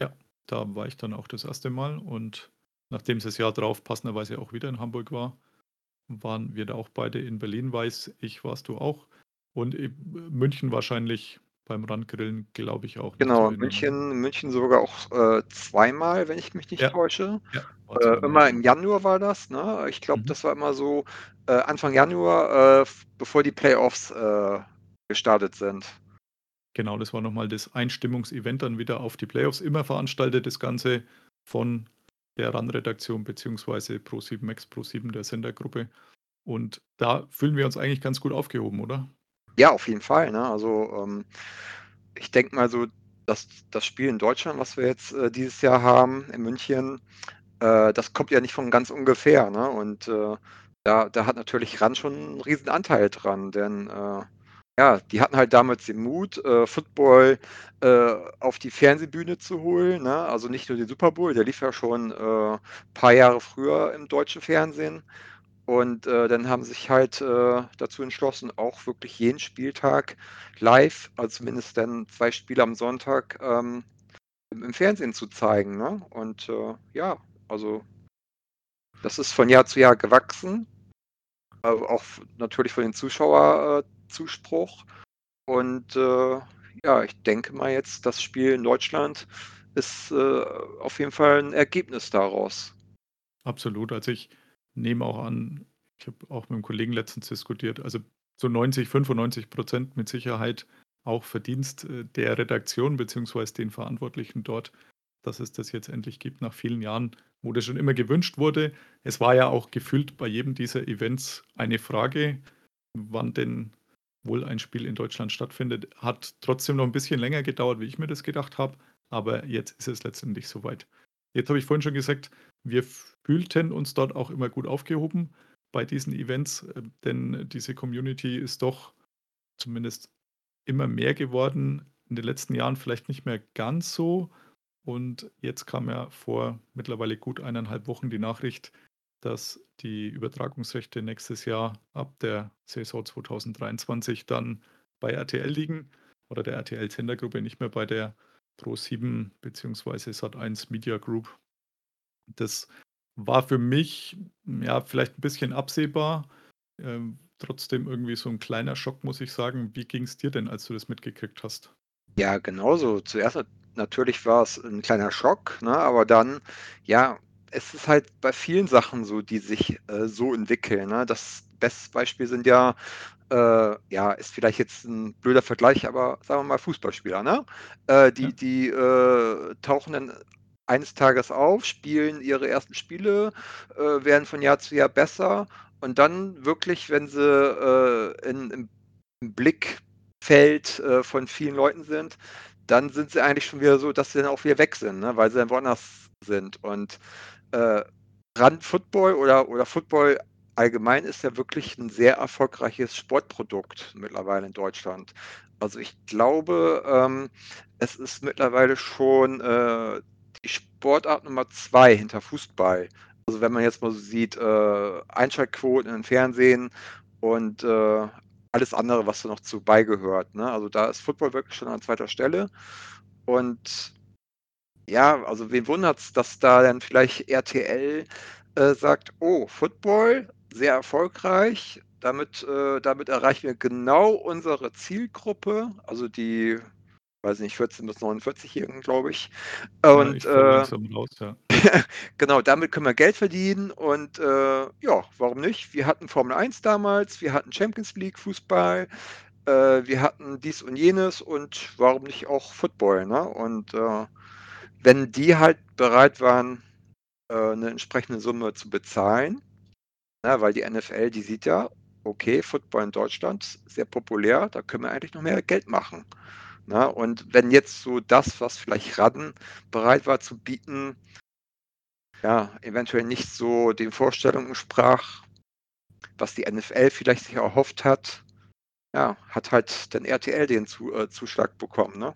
Ja, da war ich dann auch das erste Mal und nachdem es das Jahr drauf passenderweise auch wieder in Hamburg war, waren wir da auch beide in Berlin, weiß ich, warst du auch. Und München wahrscheinlich beim Randgrillen, glaube ich auch. Genau, München, München sogar auch äh, zweimal, wenn ich mich nicht ja. täusche. Ja, äh, immer im Januar war das. Ne? Ich glaube, mhm. das war immer so äh, Anfang Januar, äh, bevor die Playoffs äh, gestartet sind. Genau, das war nochmal das Einstimmungsevent dann wieder auf die Playoffs. Immer veranstaltet das Ganze von der RAN-Redaktion beziehungsweise Pro7 Max Pro7 der Sendergruppe. Und da fühlen wir uns eigentlich ganz gut aufgehoben, oder? Ja, auf jeden Fall. Ne? Also ähm, ich denke mal so, dass das Spiel in Deutschland, was wir jetzt äh, dieses Jahr haben, in München, äh, das kommt ja nicht von ganz ungefähr. Ne? Und äh, da, da hat natürlich RAN schon einen riesen Anteil dran, denn äh, ja, die hatten halt damals den Mut, äh, Football äh, auf die Fernsehbühne zu holen. Ne? Also nicht nur den Super Bowl, der lief ja schon ein paar Jahre früher im deutschen Fernsehen. Und äh, dann haben sich halt äh, dazu entschlossen, auch wirklich jeden Spieltag live, also zumindest dann zwei Spiele am Sonntag, ähm, im, Fernsehen zu zeigen. Ne? Und äh, ja, also das ist von Jahr zu Jahr gewachsen. Also auch natürlich von den Zuschauerzuspruch. Und äh, ja, ich denke mal jetzt, das Spiel in Deutschland ist äh, auf jeden Fall ein Ergebnis daraus. Absolut. Also ich nehme auch an, ich habe auch mit einem Kollegen letztens diskutiert, also so 90, 95 Prozent mit Sicherheit auch Verdienst äh, der Redaktion beziehungsweise den Verantwortlichen dort, dass es das jetzt endlich gibt nach vielen Jahren, wo das schon immer gewünscht wurde. Es war ja auch gefühlt bei jedem dieser Events eine Frage, wann denn wohl ein Spiel in Deutschland stattfindet. Hat trotzdem noch ein bisschen länger gedauert, wie ich mir das gedacht habe, aber jetzt ist es letztendlich soweit. Jetzt habe ich vorhin schon gesagt, wir fühlten uns dort auch immer gut aufgehoben bei diesen Events, äh, denn diese Community ist doch zumindest immer mehr geworden. In den letzten Jahren vielleicht nicht mehr ganz so. Und jetzt kam ja vor mittlerweile gut eineinhalb Wochen die Nachricht, dass die Übertragungsrechte nächstes Jahr ab der Saison 2023 dann bei RTL liegen oder der RTL-Sendergruppe, nicht mehr bei der Pro7 bzw. Sat1 Media Group. Das war für mich ja vielleicht ein bisschen absehbar. Ähm, trotzdem irgendwie so ein kleiner Schock, muss ich sagen. Wie ging es dir denn, als du das mitgekriegt hast? Ja, genauso. Zuerst natürlich war es ein kleiner Schock, ne? aber dann, ja, es ist halt bei vielen Sachen so, die sich äh, so entwickeln. Ne? Das beste Beispiel sind ja, äh, ja, ist vielleicht jetzt ein blöder Vergleich, aber sagen wir mal Fußballspieler. Ne? Äh, die Ja. die äh, tauchen dann eines Tages auf, spielen ihre ersten Spiele, äh, werden von Jahr zu Jahr besser und dann wirklich, wenn sie äh, in, im, Blickfeld äh, von vielen Leuten sind, dann sind sie eigentlich schon wieder so, dass sie dann auch wieder weg sind, ne? weil sie dann woanders sind. Und äh, Run Football oder, oder Football allgemein ist ja wirklich ein sehr erfolgreiches Sportprodukt mittlerweile in Deutschland. Also ich glaube, ähm, es ist mittlerweile schon äh, Sportart Nummer zwei hinter Fußball. Also wenn man jetzt mal so sieht, äh, Einschaltquoten im Fernsehen und äh, alles andere, was da noch zu beigehört. Ne? Also da ist Football wirklich schon an zweiter Stelle. Und ja, also wen wundert es, dass da dann vielleicht RTL äh, sagt, oh, Football, sehr erfolgreich, damit, äh, damit erreichen wir genau unsere Zielgruppe, also die, weiß nicht, 14 bis 49-Jährigen, glaube ich. Ja, Und ich fall äh, raus, ja. genau, damit können wir Geld verdienen und äh, ja, warum nicht? Wir hatten Formel 1 damals, wir hatten Champions League Fußball, äh, wir hatten dies und jenes und warum nicht auch Football, ne? Und äh, wenn die halt bereit waren, äh, eine entsprechende Summe zu bezahlen, ne, weil die NFL, die sieht ja, okay, Football in Deutschland, sehr populär, da können wir eigentlich noch mehr Geld machen. Ne? Und wenn jetzt so das, was vielleicht Radden bereit war zu bieten, ja, eventuell nicht so den Vorstellungen entsprach, was die NFL vielleicht sich erhofft hat, ja, hat halt dann RTL den zu, äh, Zuschlag bekommen, ne?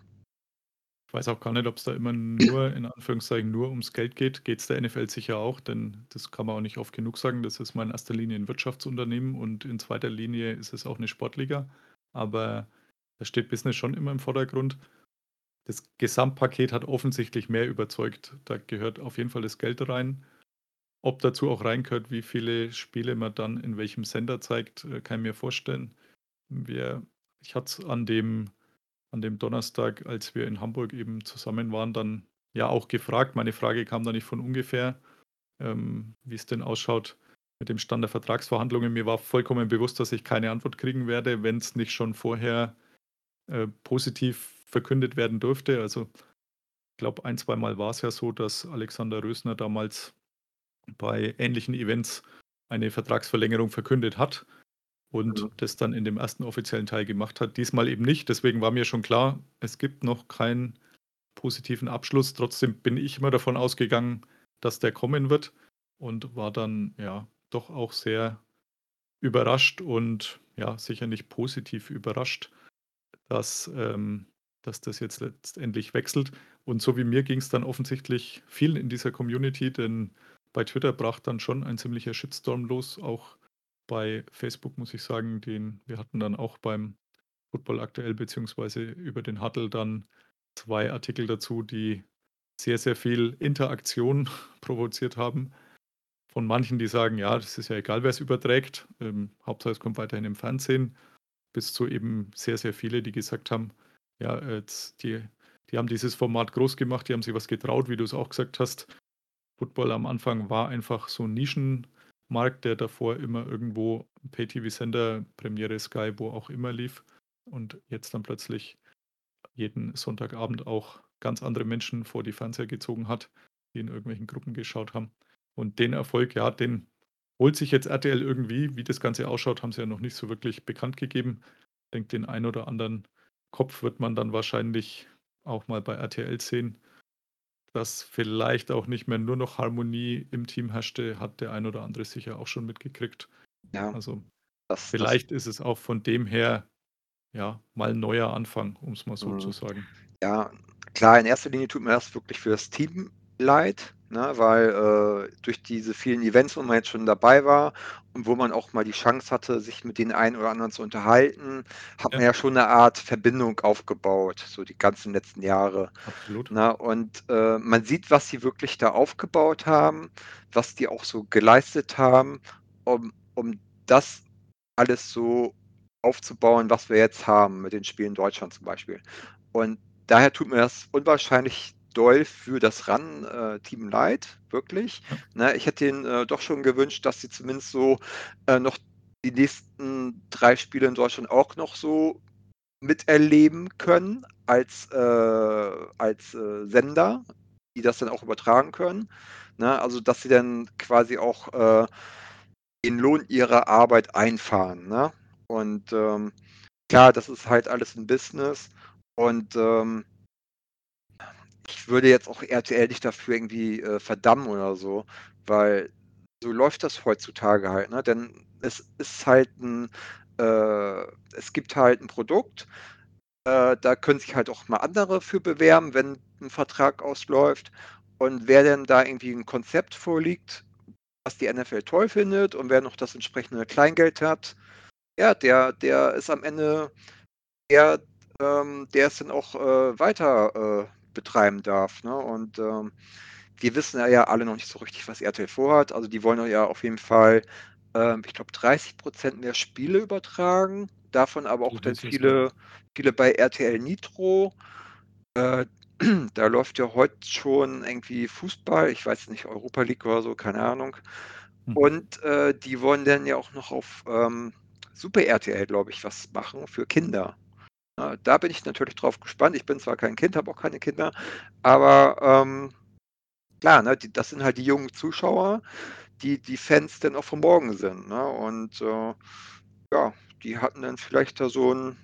Ich weiß auch gar nicht, ob es da immer nur, in Anführungszeichen, nur ums Geld geht. Geht es der NFL sicher auch, denn das kann man auch nicht oft genug sagen. Das ist mal in erster Linie ein Wirtschaftsunternehmen und in zweiter Linie ist es auch eine Sportliga. Aber da steht Business schon immer im Vordergrund. Das Gesamtpaket hat offensichtlich mehr überzeugt. Da gehört auf jeden Fall das Geld rein. Ob dazu auch reingehört, wie viele Spiele man dann in welchem Sender zeigt, äh, kann ich mir vorstellen. Wir, ich hatte es an dem, an dem Donnerstag, als wir in Hamburg eben zusammen waren, dann ja auch gefragt. Meine Frage kam da nicht von ungefähr, ähm, wie es denn ausschaut mit dem Stand der Vertragsverhandlungen. Mir war vollkommen bewusst, dass ich keine Antwort kriegen werde, wenn es nicht schon vorher äh, positiv verkündet werden durfte. Also ich glaube, ein, zwei Mal war es ja so, dass Alexander Rösner damals bei ähnlichen Events eine Vertragsverlängerung verkündet hat und Mhm. das dann in dem ersten offiziellen Teil gemacht hat. Diesmal eben nicht. Deswegen war mir schon klar, es gibt noch keinen positiven Abschluss. Trotzdem bin ich immer davon ausgegangen, dass der kommen wird und war dann ja doch auch sehr überrascht und ja sicher nicht positiv überrascht, dass, ähm, dass das jetzt letztendlich wechselt. Und so wie mir ging es dann offensichtlich vielen in dieser Community, denn bei Twitter brach dann schon ein ziemlicher Shitstorm los, auch bei Facebook muss ich sagen, den wir hatten dann auch beim Football aktuell beziehungsweise über den Huddle dann zwei Artikel dazu, die sehr, sehr viel Interaktion provoziert haben. Von manchen, die sagen, ja, das ist ja egal, wer es überträgt, ähm, Hauptsache es kommt weiterhin im Fernsehen, bis zu eben sehr, sehr viele, die gesagt haben, ja, jetzt die, die haben dieses Format groß gemacht, die haben sich was getraut, wie du es auch gesagt hast. Football am Anfang war einfach so ein Nischenmarkt, der davor immer irgendwo Pay-TV-Sender, Premiere Sky, wo auch immer lief und jetzt dann plötzlich jeden Sonntagabend auch ganz andere Menschen vor die Fernseher gezogen hat, die in irgendwelchen Gruppen geschaut haben. Und den Erfolg, ja, den holt sich jetzt RTL irgendwie. Wie das Ganze ausschaut, haben sie ja noch nicht so wirklich bekannt gegeben. Ich denke, den ein oder anderen Kopf wird man dann wahrscheinlich auch mal bei RTL sehen. Dass vielleicht auch nicht mehr nur noch Harmonie im Team herrschte, hat der ein oder andere sicher auch schon mitgekriegt. Ja, Also das, das, vielleicht ist es auch von dem her ja, mal ein neuer Anfang, um es mal so Mhm. zu sagen. Ja, klar, in erster Linie tut mir das wirklich für das Team leid, ne, weil äh, durch diese vielen Events, wo man jetzt schon dabei war und wo man auch mal die Chance hatte, sich mit den einen oder anderen zu unterhalten, hat Ja. man ja schon eine Art Verbindung aufgebaut, so die ganzen letzten Jahre. Absolut. Na, und äh, man sieht, was sie wirklich da aufgebaut haben, was die auch so geleistet haben, um, um das alles so aufzubauen, was wir jetzt haben mit den Spielen Deutschland zum Beispiel. Und daher tut mir das unwahrscheinlich doll für das RAN-Team leid, wirklich. Ne, ich hätte ihnen äh, doch schon gewünscht, dass sie zumindest so äh, noch die nächsten drei Spiele in Deutschland auch noch so miterleben können als, äh, als äh, Sender, die das dann auch übertragen können. Ne? Also, dass sie dann quasi auch äh, den Lohn ihrer Arbeit einfahren. Ne? Und ähm, klar, das ist halt alles ein Business. Und ähm, ich würde jetzt auch RTL nicht dafür irgendwie äh, verdammen oder so, weil so läuft das heutzutage halt. Ne? Denn es ist halt ein, äh, es gibt halt ein Produkt, äh, da können sich halt auch mal andere für bewerben, wenn ein Vertrag ausläuft. Und wer denn da irgendwie ein Konzept vorliegt, was die NFL toll findet und wer noch das entsprechende Kleingeld hat, ja, der, der ist am Ende der, ähm, der es dann auch äh, weiter äh, betreiben darf. Ne? Und ähm, wir wissen ja alle noch nicht so richtig, was RTL vorhat. Also die wollen ja auf jeden Fall, ähm, ich glaube, 30 Prozent mehr Spiele übertragen. Davon aber auch dann viele, viele bei RTL Nitro. Äh, da läuft ja heute schon irgendwie Fußball, ich weiß nicht, Europa League oder so, keine Ahnung. Mhm. Und äh, die wollen dann ja auch noch auf ähm, Super RTL, glaube ich, was machen für Kinder. Ja, da bin ich natürlich drauf gespannt. Ich bin zwar kein Kind, habe auch keine Kinder, aber ähm, klar, ne, die, das sind halt die jungen Zuschauer, die die Fans dann auch von morgen sind. Ne? Und äh, ja, die hatten dann vielleicht da so ein,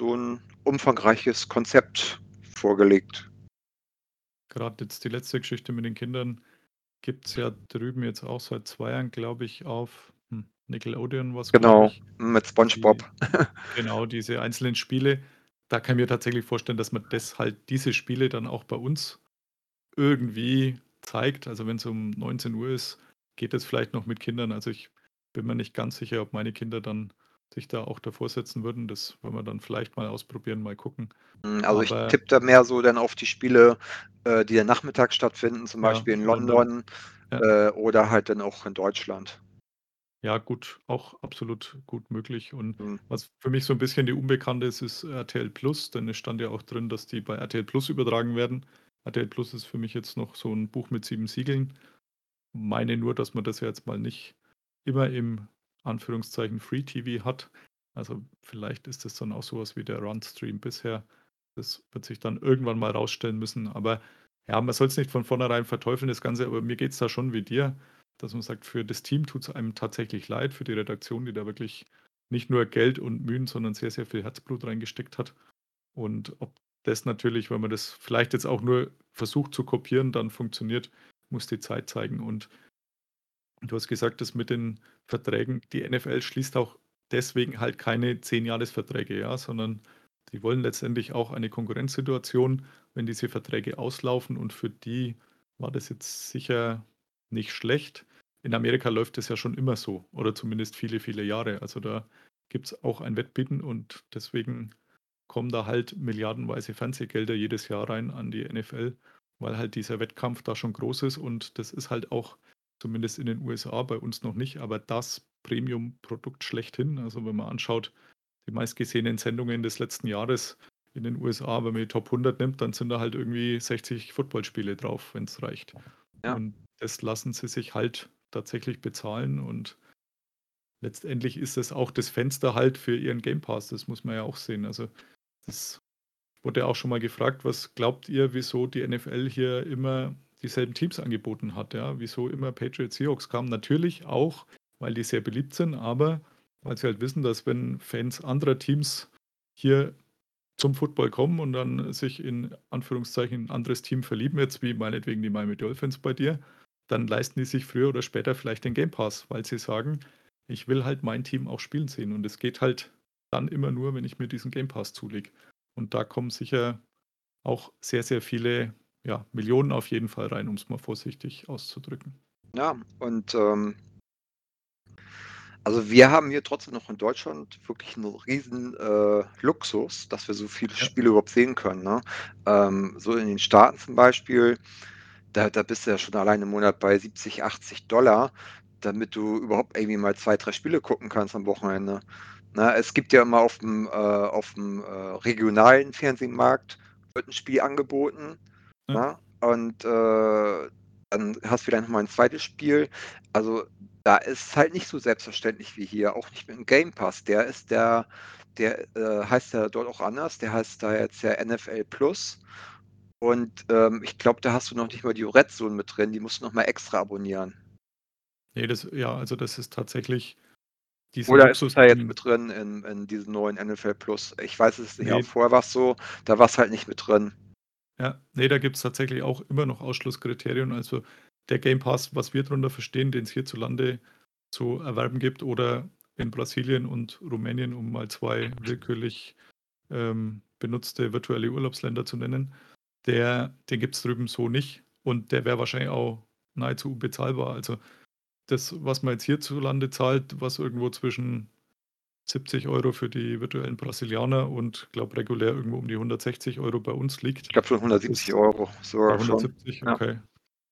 so ein umfangreiches Konzept vorgelegt. Gerade jetzt die letzte Geschichte mit den Kindern gibt es ja drüben jetzt auch seit zwei Jahren, glaube ich, auf Nickelodeon was. Genau, ich. mit SpongeBob. Genau, diese einzelnen Spiele. Da kann ich mir tatsächlich vorstellen, dass man das halt, diese Spiele dann auch bei uns irgendwie zeigt. Also wenn es um 19 Uhr ist, geht es vielleicht noch mit Kindern. Also ich bin mir nicht ganz sicher, ob meine Kinder dann sich da auch davor setzen würden. Das wollen wir dann vielleicht mal ausprobieren, mal gucken. Mm, Also ich Aber- tippe da mehr so dann auf die Spiele, äh, die dann nachmittags stattfinden, zum Ja, Beispiel in London. London äh, oder halt dann auch in Deutschland. Ja, gut, auch absolut gut möglich. Und Mhm. was für mich so ein bisschen die Unbekannte ist, ist RTL Plus, denn es stand ja auch drin, dass die bei RTL Plus übertragen werden. RTL Plus ist für mich jetzt noch so ein Buch mit sieben Siegeln. Meine nur, dass man das ja jetzt mal nicht immer im Anführungszeichen Free TV hat. Also vielleicht ist das dann auch sowas wie der Run-Stream bisher. Das wird sich dann irgendwann mal rausstellen müssen. Aber ja, man soll es nicht von vornherein verteufeln, das Ganze, aber mir geht es da schon wie dir dass man sagt, für das Team tut es einem tatsächlich leid, für die Redaktion, die da wirklich nicht nur Geld und Mühen, sondern sehr, sehr viel Herzblut reingesteckt hat. Und ob das natürlich, wenn man das vielleicht jetzt auch nur versucht zu kopieren, dann funktioniert, muss die Zeit zeigen. Und du hast gesagt, das mit den Verträgen, die NFL schließt auch deswegen halt keine 10-Jahres-Verträge, ja, sondern die wollen letztendlich auch eine Konkurrenzsituation, wenn diese Verträge auslaufen. Und für die war das jetzt sicher nicht schlecht. In Amerika läuft es ja schon immer so oder zumindest viele, viele Jahre. Also da gibt es auch ein Wettbieten und deswegen kommen da halt milliardenweise Fernsehgelder jedes Jahr rein an die NFL, weil halt dieser Wettkampf da schon groß ist und das ist halt auch zumindest in den USA bei uns noch nicht, aber das Premium-Produkt schlechthin. Also wenn man anschaut, die meistgesehenen Sendungen des letzten Jahres in den USA, wenn man die Top 100 nimmt, dann sind da halt irgendwie 60 Footballspiele drauf, wenn es reicht. Ja. Und das lassen sie sich halt tatsächlich bezahlen und letztendlich ist es auch das Fenster halt für ihren Game Pass, das muss man ja auch sehen. Also das wurde auch schon mal gefragt, was glaubt ihr, wieso die NFL hier immer dieselben Teams angeboten hat, ja, wieso immer Patriots Seahawks kamen? Natürlich auch, weil die sehr beliebt sind, aber weil sie halt wissen, dass wenn Fans anderer Teams hier zum Football kommen und dann sich in Anführungszeichen ein anderes Team verlieben, jetzt wie meinetwegen die Miami Dolphins bei dir, dann leisten die sich früher oder später vielleicht den Game Pass, weil sie sagen, ich will halt mein Team auch spielen sehen. Und es geht halt dann immer nur, wenn ich mir diesen Game Pass zulege. Und da kommen sicher auch sehr, sehr viele, ja, Millionen auf jeden Fall rein, um es mal vorsichtig auszudrücken. Ja, und ähm, also wir haben hier trotzdem noch in Deutschland wirklich einen riesen äh, Luxus, dass wir so viele Ja. Spiele überhaupt sehen können. Ne? Ähm, so in den Staaten zum Beispiel, da, da bist du ja schon allein im Monat bei 70, 80 Dollar, damit du überhaupt irgendwie mal zwei, drei Spiele gucken kannst am Wochenende. Na, es gibt ja immer auf dem, äh, auf dem äh, regionalen Fernsehmarkt wird ein Spiel angeboten. Ja. Na? Und äh, dann hast du vielleicht nochmal ein zweites Spiel. Also da ist es halt nicht so selbstverständlich wie hier, auch nicht mit dem Game Pass. Der ist der, der äh, heißt ja dort auch anders, der heißt da jetzt ja NFL Plus. Und ähm, ich glaube, da hast du noch nicht mal die Red Zone mit drin, die musst du nochmal extra abonnieren. Nee, das, ja, also das ist tatsächlich dieser Oder ist da jetzt mit drin in, in diesem neuen NFL Plus? Ich weiß es nicht, Nee. vorher war es so, da war es halt nicht mit drin. Ja, nee, da gibt es tatsächlich auch immer noch Ausschlusskriterien. Also der Game Pass, was wir darunter verstehen, den es hierzulande zu erwerben gibt oder in Brasilien und Rumänien, um mal zwei willkürlich ähm, benutzte virtuelle Urlaubsländer zu nennen, der, den gibt es drüben so nicht und der wäre wahrscheinlich auch nahezu unbezahlbar. Also das, was man jetzt hierzulande zahlt, was irgendwo zwischen 70 Euro für die virtuellen Brasilianer und glaube regulär irgendwo um die 160 Euro bei uns liegt. Ich glaube schon 170 Das- Euro. Sogar schon. 170, ja. okay.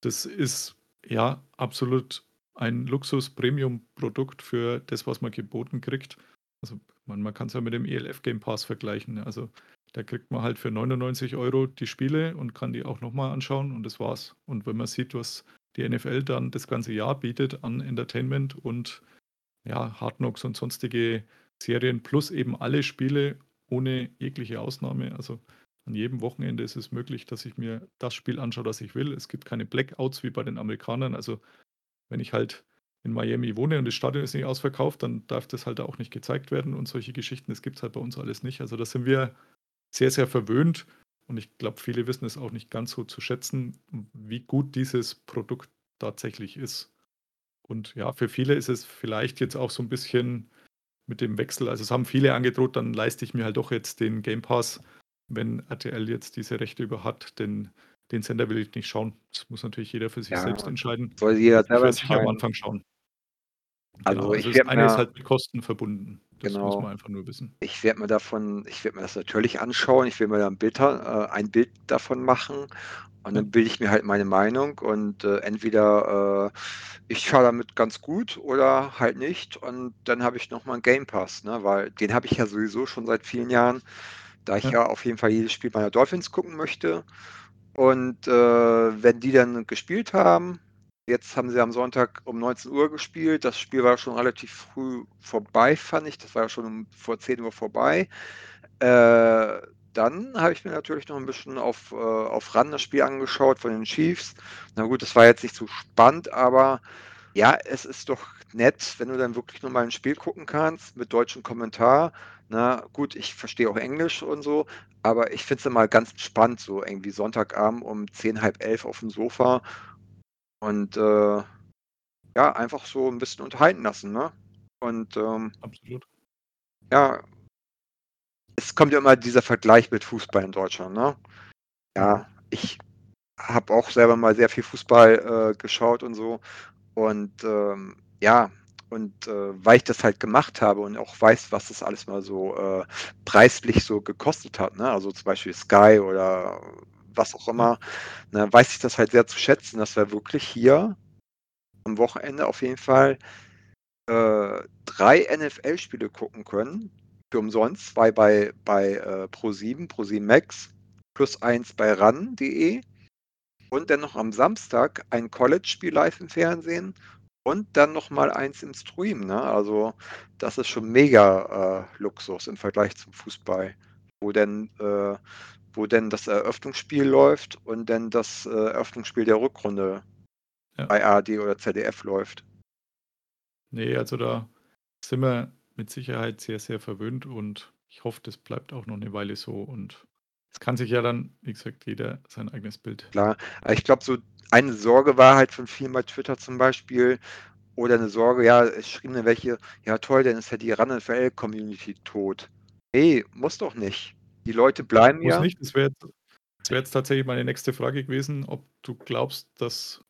Das ist ja absolut ein Luxus-Premium-Produkt für das, was man geboten kriegt. Also man, man kann es ja mit dem ELF Game Pass vergleichen. ne? Also da kriegt man halt für 99 Euro die Spiele und kann die auch nochmal anschauen und das war's. Und wenn man sieht, was die NFL dann das ganze Jahr bietet an Entertainment und ja, Hard Knocks und sonstige Serien plus eben alle Spiele ohne jegliche Ausnahme. Also an jedem Wochenende ist es möglich, dass ich mir das Spiel anschaue, das ich will. Es gibt keine Blackouts wie bei den Amerikanern. Also wenn ich halt in Miami wohne und das Stadion ist nicht ausverkauft, dann darf das halt auch nicht gezeigt werden und solche Geschichten, das gibt es halt bei uns alles nicht. Also da sind wir sehr, sehr verwöhnt und ich glaube, viele wissen es auch nicht ganz so zu schätzen, wie gut dieses Produkt tatsächlich ist. Und ja, für viele ist es vielleicht jetzt auch so ein bisschen mit dem Wechsel, also es haben viele angedroht, dann leiste ich mir halt doch jetzt den Game Pass, wenn RTL jetzt diese Rechte über hat, denn den Sender will ich nicht schauen. Das muss natürlich jeder für sich Ja, selbst entscheiden. Soll jeder Ich selber sicher am. Anfang schauen. Also Genau, ich das eine ist mir- halt mit Kosten verbunden. Das muss Genau. man einfach nur wissen. Ich werde mir davon, ich werde mir das natürlich anschauen. Ich will mir da ein Bild, äh, ein Bild davon machen und dann bilde ich mir halt meine Meinung und äh, entweder äh, ich fahre damit ganz gut oder halt nicht und dann habe ich nochmal einen Game Pass, ne? weil den habe ich ja sowieso schon seit vielen Jahren, da ich Ja. ja, auf jeden Fall jedes Spiel meiner Dolphins gucken möchte und äh, wenn die dann gespielt haben, Jetzt haben sie am Sonntag um 19 Uhr gespielt. Das Spiel war schon relativ früh vorbei, fand ich. Das war ja schon vor 10 Uhr vorbei. Äh, dann habe ich mir natürlich noch ein bisschen auf, äh, auf RAN das Spiel angeschaut von den Chiefs. Na gut, das war jetzt nicht so spannend, aber ja, es ist doch nett, wenn du dann wirklich nur mal ein Spiel gucken kannst mit deutschem Kommentar. Na gut, ich verstehe auch Englisch und so, aber ich finde es immer ganz spannend, so irgendwie Sonntagabend um 10, halb elf auf dem Sofa und äh, ja, einfach so ein bisschen unterhalten lassen, ne? Und ähm, Absolut. ja, es kommt ja immer dieser Vergleich mit Fußball in Deutschland, ne? Ja, ich habe auch selber mal sehr viel Fußball äh, geschaut und so. Und ähm, ja, und äh, weil ich das halt gemacht habe und auch weiß, was das alles mal so äh, preislich so gekostet hat, ne? Also zum Beispiel Sky oder was auch immer, ne, weiß ich das halt sehr zu schätzen, dass wir wirklich hier am Wochenende auf jeden Fall äh, drei NFL-Spiele gucken können. Für umsonst. Zwei bei, bei äh, Pro7, Pro7 Max, plus eins bei ran.de. Und dann noch am Samstag ein College-Spiel live im Fernsehen und dann noch mal eins im Stream. Ne? Also das ist schon mega äh, Luxus im Vergleich zum Fußball, wo denn, äh, wo denn das Eröffnungsspiel läuft und dann das äh, Eröffnungsspiel der Rückrunde Ja. bei ARD oder ZDF läuft. Nee, also da sind wir mit Sicherheit sehr, sehr verwöhnt und ich hoffe, das bleibt auch noch eine Weile so und es kann sich ja dann, wie gesagt, jeder sein eigenes Bild. Klar, ich glaube, so eine Sorge war halt von vielen bei Twitter zum Beispiel, oder eine Sorge, ja, es schrieben dann welche, ja toll, dann ist ja die Run-NFL-Community tot. Nee, muss doch nicht. Die Leute bleiben ja. nicht. Das wäre jetzt, das wär jetzt tatsächlich meine nächste Frage gewesen, ob du glaubst, dass,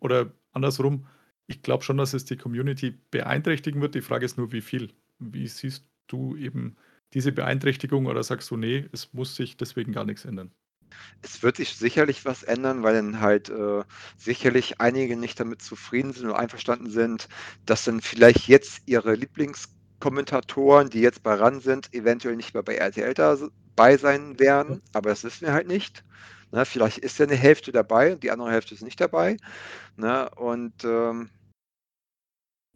oder andersrum, ich glaube schon, dass es die Community beeinträchtigen wird. Die Frage ist nur, wie viel. Wie siehst du eben diese Beeinträchtigung oder sagst du, nee, es muss sich deswegen gar nichts ändern? Es wird sich sicherlich was ändern, weil dann halt äh, sicherlich einige nicht damit zufrieden sind und einverstanden sind, dass dann vielleicht jetzt ihre Lieblingskommentatoren, die jetzt bei RAN sind, eventuell nicht mehr bei RTL dabei sein werden. Aber das wissen wir halt nicht. Ne, vielleicht ist ja eine Hälfte dabei und die andere Hälfte ist nicht dabei. Ne, und ähm,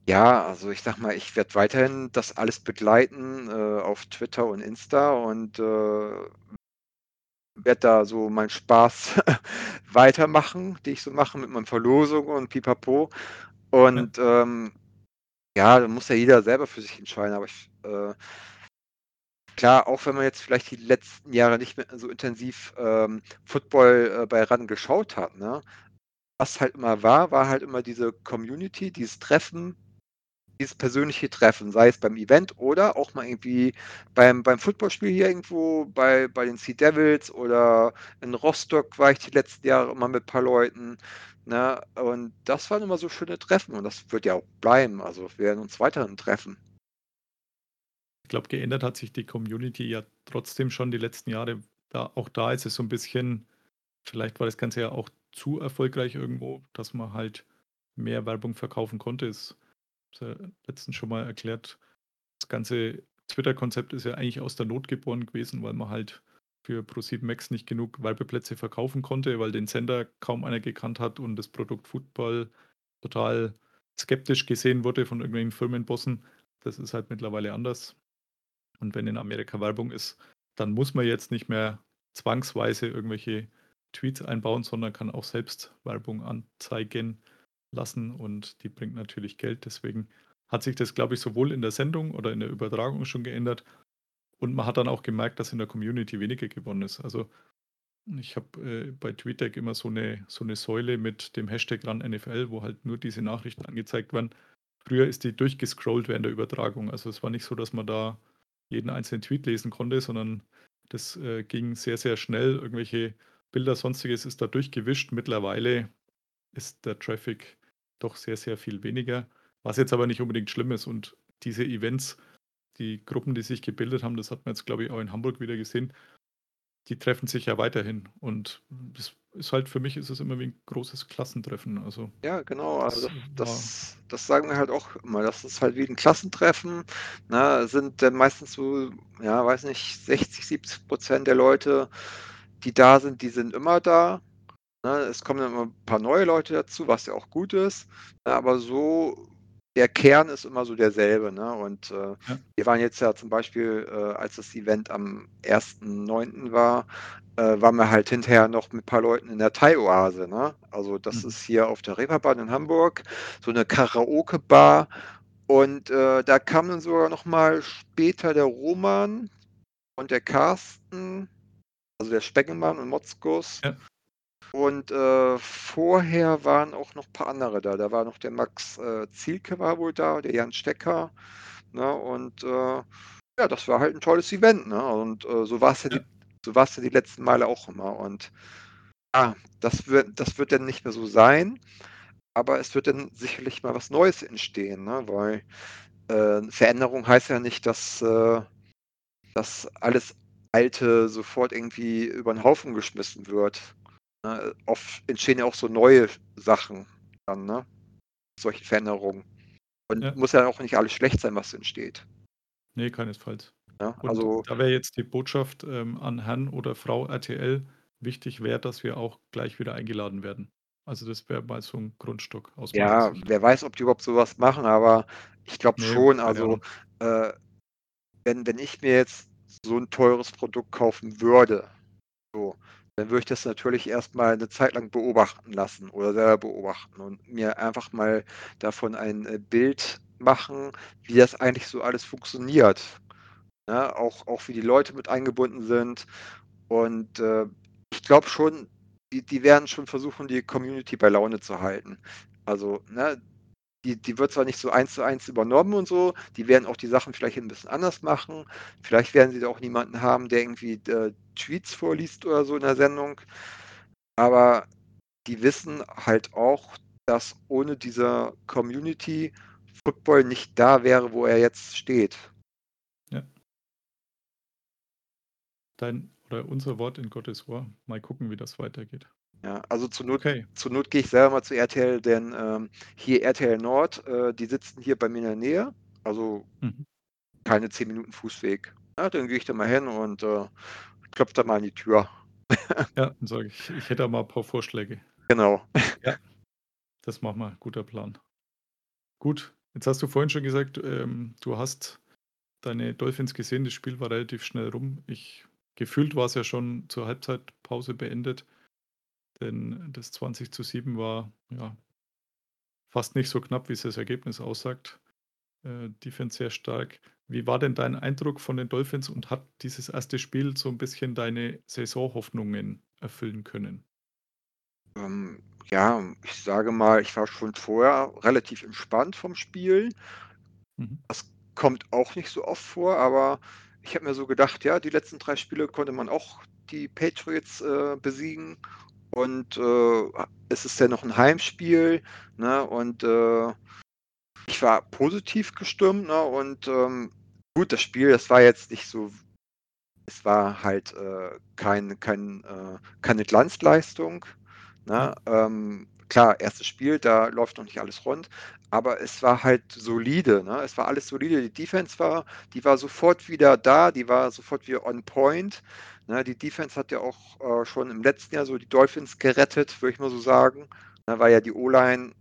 ja, also ich sag mal, ich werde weiterhin das alles begleiten äh, auf Twitter und Insta und äh, werde da so meinen Spaß weitermachen, die ich so mache mit meinen Verlosungen und pipapo. Und ähm, ja, da muss ja jeder selber für sich entscheiden. Aber ich, äh, klar, auch wenn man jetzt vielleicht die letzten Jahre nicht mehr so intensiv ähm, Football äh, bei RAN geschaut hat, ne? was halt immer war, war halt immer diese Community, dieses Treffen, dieses persönliche Treffen, sei es beim Event oder auch mal irgendwie beim, beim Footballspiel hier irgendwo bei, bei den Sea Devils oder in Rostock war ich die letzten Jahre immer mit ein paar Leuten. Ne? Und das waren immer so schöne Treffen und das wird ja auch bleiben. Also wir werden uns weiterhin treffen. Ich glaube, geändert hat sich die Community ja trotzdem schon die letzten Jahre. Da, auch da ist es so ein bisschen, vielleicht war das Ganze ja auch zu erfolgreich irgendwo, dass man halt mehr Werbung verkaufen konnte. Ist ja letztens schon mal erklärt. Das ganze Twitter-Konzept ist ja eigentlich aus der Not geboren gewesen, weil man halt für Pro7 Max nicht genug Werbeplätze verkaufen konnte, weil den Sender kaum einer gekannt hat und das Produkt Football total skeptisch gesehen wurde von irgendwelchen Firmenbossen. Das ist halt mittlerweile anders. Und wenn in Amerika Werbung ist, dann muss man jetzt nicht mehr zwangsweise irgendwelche Tweets einbauen, sondern kann auch selbst Werbung anzeigen lassen und die bringt natürlich Geld. Deswegen hat sich das, glaube ich, sowohl in der Sendung oder in der Übertragung schon geändert und man hat dann auch gemerkt, dass in der Community weniger gewonnen ist. Also ich habe äh, bei TweetDeck immer so eine, so eine Säule mit dem Hashtag RANNFL, wo halt nur diese Nachrichten angezeigt werden. Früher ist die durchgescrollt während der Übertragung. Also es war nicht so, dass man da jeden einzelnen Tweet lesen konnte, sondern das äh, ging sehr, sehr schnell. Irgendwelche Bilder, sonstiges ist da durchgewischt. Mittlerweile ist der Traffic doch sehr, sehr viel weniger. Was jetzt aber nicht unbedingt schlimm ist. Und diese Events, die Gruppen, die sich gebildet haben, das hat man jetzt, glaube ich, auch in Hamburg wieder gesehen, die treffen sich ja weiterhin. Und das ist halt für mich ist es immer wie ein großes Klassentreffen. Also Ja, genau. Also Das das, sagen wir halt auch immer. Das ist halt wie ein Klassentreffen. Ne? Sind dann meistens so, ja, weiß nicht, 60, 70 Prozent der Leute, die da sind, die sind immer da. Ne? Es kommen dann immer ein paar neue Leute dazu, was ja auch gut ist. Ne? Aber so, der Kern ist immer so derselbe. Ne? Und äh, wir waren jetzt ja zum Beispiel, äh, als das Event am 1.9. war, äh, waren wir halt hinterher noch mit ein paar Leuten in der Thai-Oase. Ne? Also das Mhm. ist hier auf der Reeperbahn in Hamburg, so eine Karaoke-Bar. Und äh, da kam dann sogar noch mal später der Roman und der Carsten, also der Speckelmann und Motzkus. Ja. Und äh, vorher waren auch noch ein paar andere da. Da war noch der Max äh, Zielke war wohl da, der Jan Stecker. Ne? Und äh, ja, das war halt ein tolles Event. Ne? Und äh, so war es ja, Ja. die, so war es ja die letzten Male auch immer. Und ja, das wird, das wird dann nicht mehr so sein. Aber es wird dann sicherlich mal was Neues entstehen, ne? weil äh, Veränderung heißt ja nicht, dass, äh, dass alles Alte sofort irgendwie über den Haufen geschmissen wird. Ne? Oft entstehen ja auch so neue Sachen dann, ne? Solche Veränderungen. Und Ja. muss ja auch nicht alles schlecht sein, was entsteht. nee, keinesfalls. Und Also, da wäre jetzt die Botschaft ähm, an Herrn oder Frau RTL, wichtig wäre, dass wir auch gleich wieder eingeladen werden. Also das wäre mal so ein Grundstock aus ja, wer weiß, ob die überhaupt sowas machen, aber ich glaube Nee, schon, also äh, wenn, wenn ich mir jetzt so ein teures Produkt kaufen würde, so, dann würde ich das natürlich erstmal eine Zeit lang beobachten lassen oder selber beobachten und mir einfach mal davon ein äh, Bild machen, wie das eigentlich so alles funktioniert. Ne? Auch, auch wie die Leute mit eingebunden sind. Und äh, ich glaube schon, die, die werden schon versuchen, die Community bei Laune zu halten. Also, ne, die, die wird zwar nicht so eins zu eins übernommen und so, die werden auch die Sachen vielleicht ein bisschen anders machen. Vielleicht werden sie da auch niemanden haben, der irgendwie äh, Tweets vorliest oder so in der Sendung. Aber die wissen halt auch, dass ohne diese Community Football nicht da wäre, wo er jetzt steht. Ja. Dein oder unser Wort in Gottes Ohr. Mal gucken, wie das weitergeht. Ja, also zur Not, Okay. zur Not gehe ich selber mal zu RTL, denn ähm, hier RTL Nord, äh, die sitzen hier bei mir in der Nähe, also Mhm. keine 10 Minuten Fußweg. Ja, dann gehe ich da mal hin und äh, klopfe da mal an die Tür. Ja, dann sage ich, ich hätte mal ein paar Vorschläge. Genau. Das machen wir. Guter Plan. Gut, jetzt hast du vorhin schon gesagt, ähm, du hast deine Dolphins gesehen. Das Spiel war relativ schnell rum. Ich gefühlt war es ja schon zur Halbzeitpause beendet, denn das 20 zu 7 war ja fast nicht so knapp, wie es das Ergebnis aussagt. Äh, Defense sehr stark. Wie war denn dein Eindruck von den Dolphins und hat dieses erste Spiel so ein bisschen deine Saisonhoffnungen erfüllen können? Ähm, ja, ich sage mal, ich war schon vorher relativ entspannt vom Spiel. Mhm. Das kommt auch nicht so oft vor, aber ich habe mir so gedacht, ja, die letzten drei Spiele konnte man auch die Patriots äh, besiegen. Und äh, es ist ja noch ein Heimspiel. Ne? Und äh, ich war positiv gestimmt. Ne? Und ähm, gut, das Spiel, das war jetzt nicht so. Es war halt äh, kein, kein, äh, keine Glanzleistung. Ne? Ähm, klar, erstes Spiel, da läuft noch nicht alles rund, aber es war halt solide. Ne? Es war alles solide. Die Defense war, die war sofort wieder da, die war sofort wieder on point. Ne? Die Defense hat ja auch äh, schon im letzten Jahr so die Dolphins gerettet, würde ich mal so sagen. Da war ja die O-Line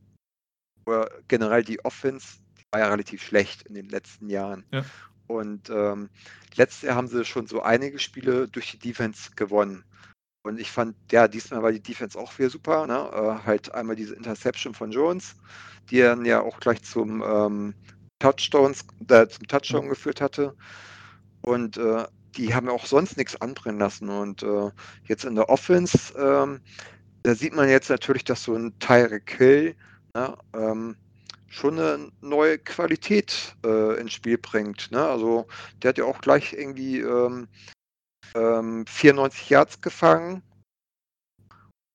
oder generell die Offense, die war ja relativ schlecht in den letzten Jahren. Ja. Und ähm, letztes Jahr haben sie schon so einige Spiele durch die Defense gewonnen. Und ich fand, ja, diesmal war die Defense auch wieder super. Ne? Äh, halt einmal diese Interception von Jones, die dann ja auch gleich zum ähm, Touchdowns, äh, zum Touchdown geführt hatte. Und äh, die haben ja auch sonst nichts anbrennen lassen. Und äh, jetzt in der Offense, ähm, da sieht man jetzt natürlich, dass so ein Tyreek Hill ne, ähm, schon eine neue Qualität äh, ins Spiel bringt. Ne? Also der hat ja auch gleich irgendwie ähm, ähm, 94 Yards gefangen.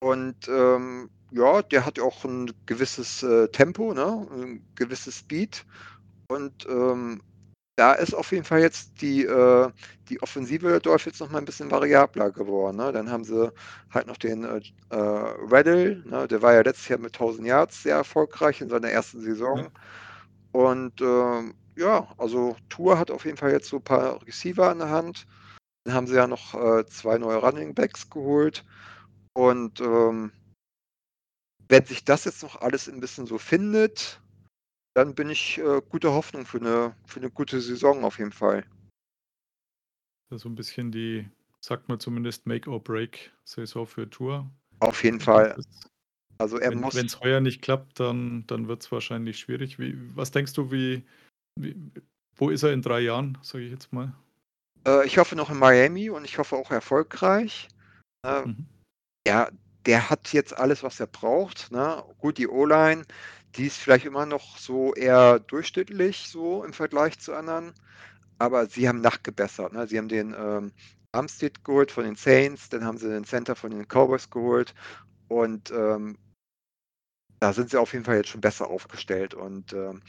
Und ähm, ja, der hat ja auch ein gewisses äh, Tempo, ne? ein gewisses Speed. Und ähm, da ist auf jeden Fall jetzt die, äh, die Offensive der Dolphins noch mal ein bisschen variabler geworden. Ne? Dann haben sie halt noch den äh, äh, Riddle, ne? der war ja letztes Jahr mit 1000 Yards sehr erfolgreich in seiner ersten Saison. Ja. Und ähm, ja, also Tour hat auf jeden Fall jetzt so ein paar Receiver an der Hand. Dann haben sie ja noch äh, zwei neue Running Backs geholt. Und ähm, wenn sich das jetzt noch alles ein bisschen so findet, dann bin ich äh, guter Hoffnung für eine, für eine gute Saison auf jeden Fall. Das ist so ein bisschen die, sagt man zumindest, Make-or-Break-Saison für Tour. Auf jeden Fall. Also er Wenn muss. es heuer nicht klappt, dann, dann wird es wahrscheinlich schwierig. Wie, was denkst du, wie, wie, wo ist er in drei Jahren, sage ich jetzt mal? Äh, ich hoffe noch in Miami und ich hoffe auch erfolgreich. Äh, Mhm. ja, der hat jetzt alles, was er braucht. Ne? Gut, die O-Line, die ist vielleicht immer noch so eher durchschnittlich so im Vergleich zu anderen, aber sie haben nachgebessert. Ne? Sie haben den ähm, Armstead geholt von den Saints, dann haben sie den Center von den Cowboys geholt und ähm, da sind sie auf jeden Fall jetzt schon besser aufgestellt und ähm,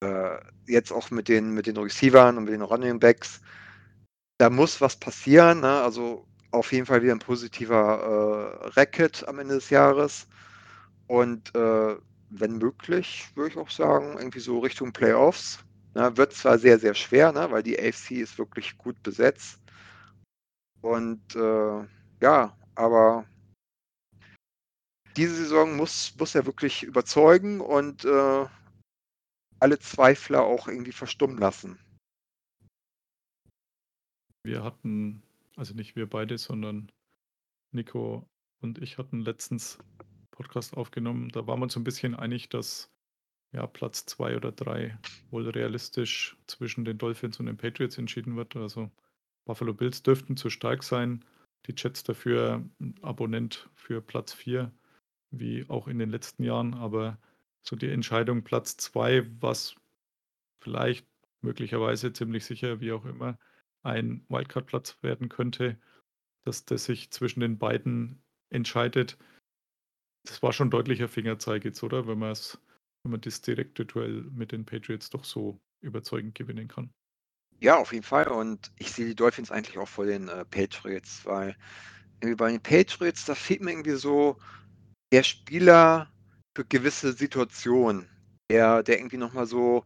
äh, jetzt auch mit den, mit den Receivern und mit den Running Backs, da muss was passieren. Ne? Also auf jeden Fall wieder ein positiver äh, Racket am Ende des Jahres. Und äh, wenn möglich, würde ich auch sagen, irgendwie so Richtung Playoffs. Ne? Wird zwar sehr, sehr schwer, ne? weil die AFC ist wirklich gut besetzt. Und äh, ja, aber diese Saison muss, muss er wirklich überzeugen und äh, alle Zweifler auch irgendwie verstummen lassen. Wir hatten, also nicht wir beide, sondern Nico und ich hatten letztens Podcast aufgenommen. Da waren wir uns ein bisschen einig, dass ja, Platz zwei oder drei wohl realistisch zwischen den Dolphins und den Patriots entschieden wird. Also Buffalo Bills dürften zu stark sein. Die Jets dafür Abonnent für Platz vier, wie auch in den letzten Jahren. Aber so die Entscheidung Platz 2, was vielleicht möglicherweise ziemlich sicher, wie auch immer, ein Wildcard-Platz werden könnte, dass das sich zwischen den beiden entscheidet. Das war schon deutlicher Fingerzeig jetzt, oder? Wenn wenn man das direkte Duell mit den Patriots doch so überzeugend gewinnen kann. Ja, auf jeden Fall. Und ich sehe die Dolphins eigentlich auch vor den äh, Patriots, weil bei den Patriots, da fehlt mir irgendwie so der Spieler für gewisse Situationen, der, der irgendwie nochmal so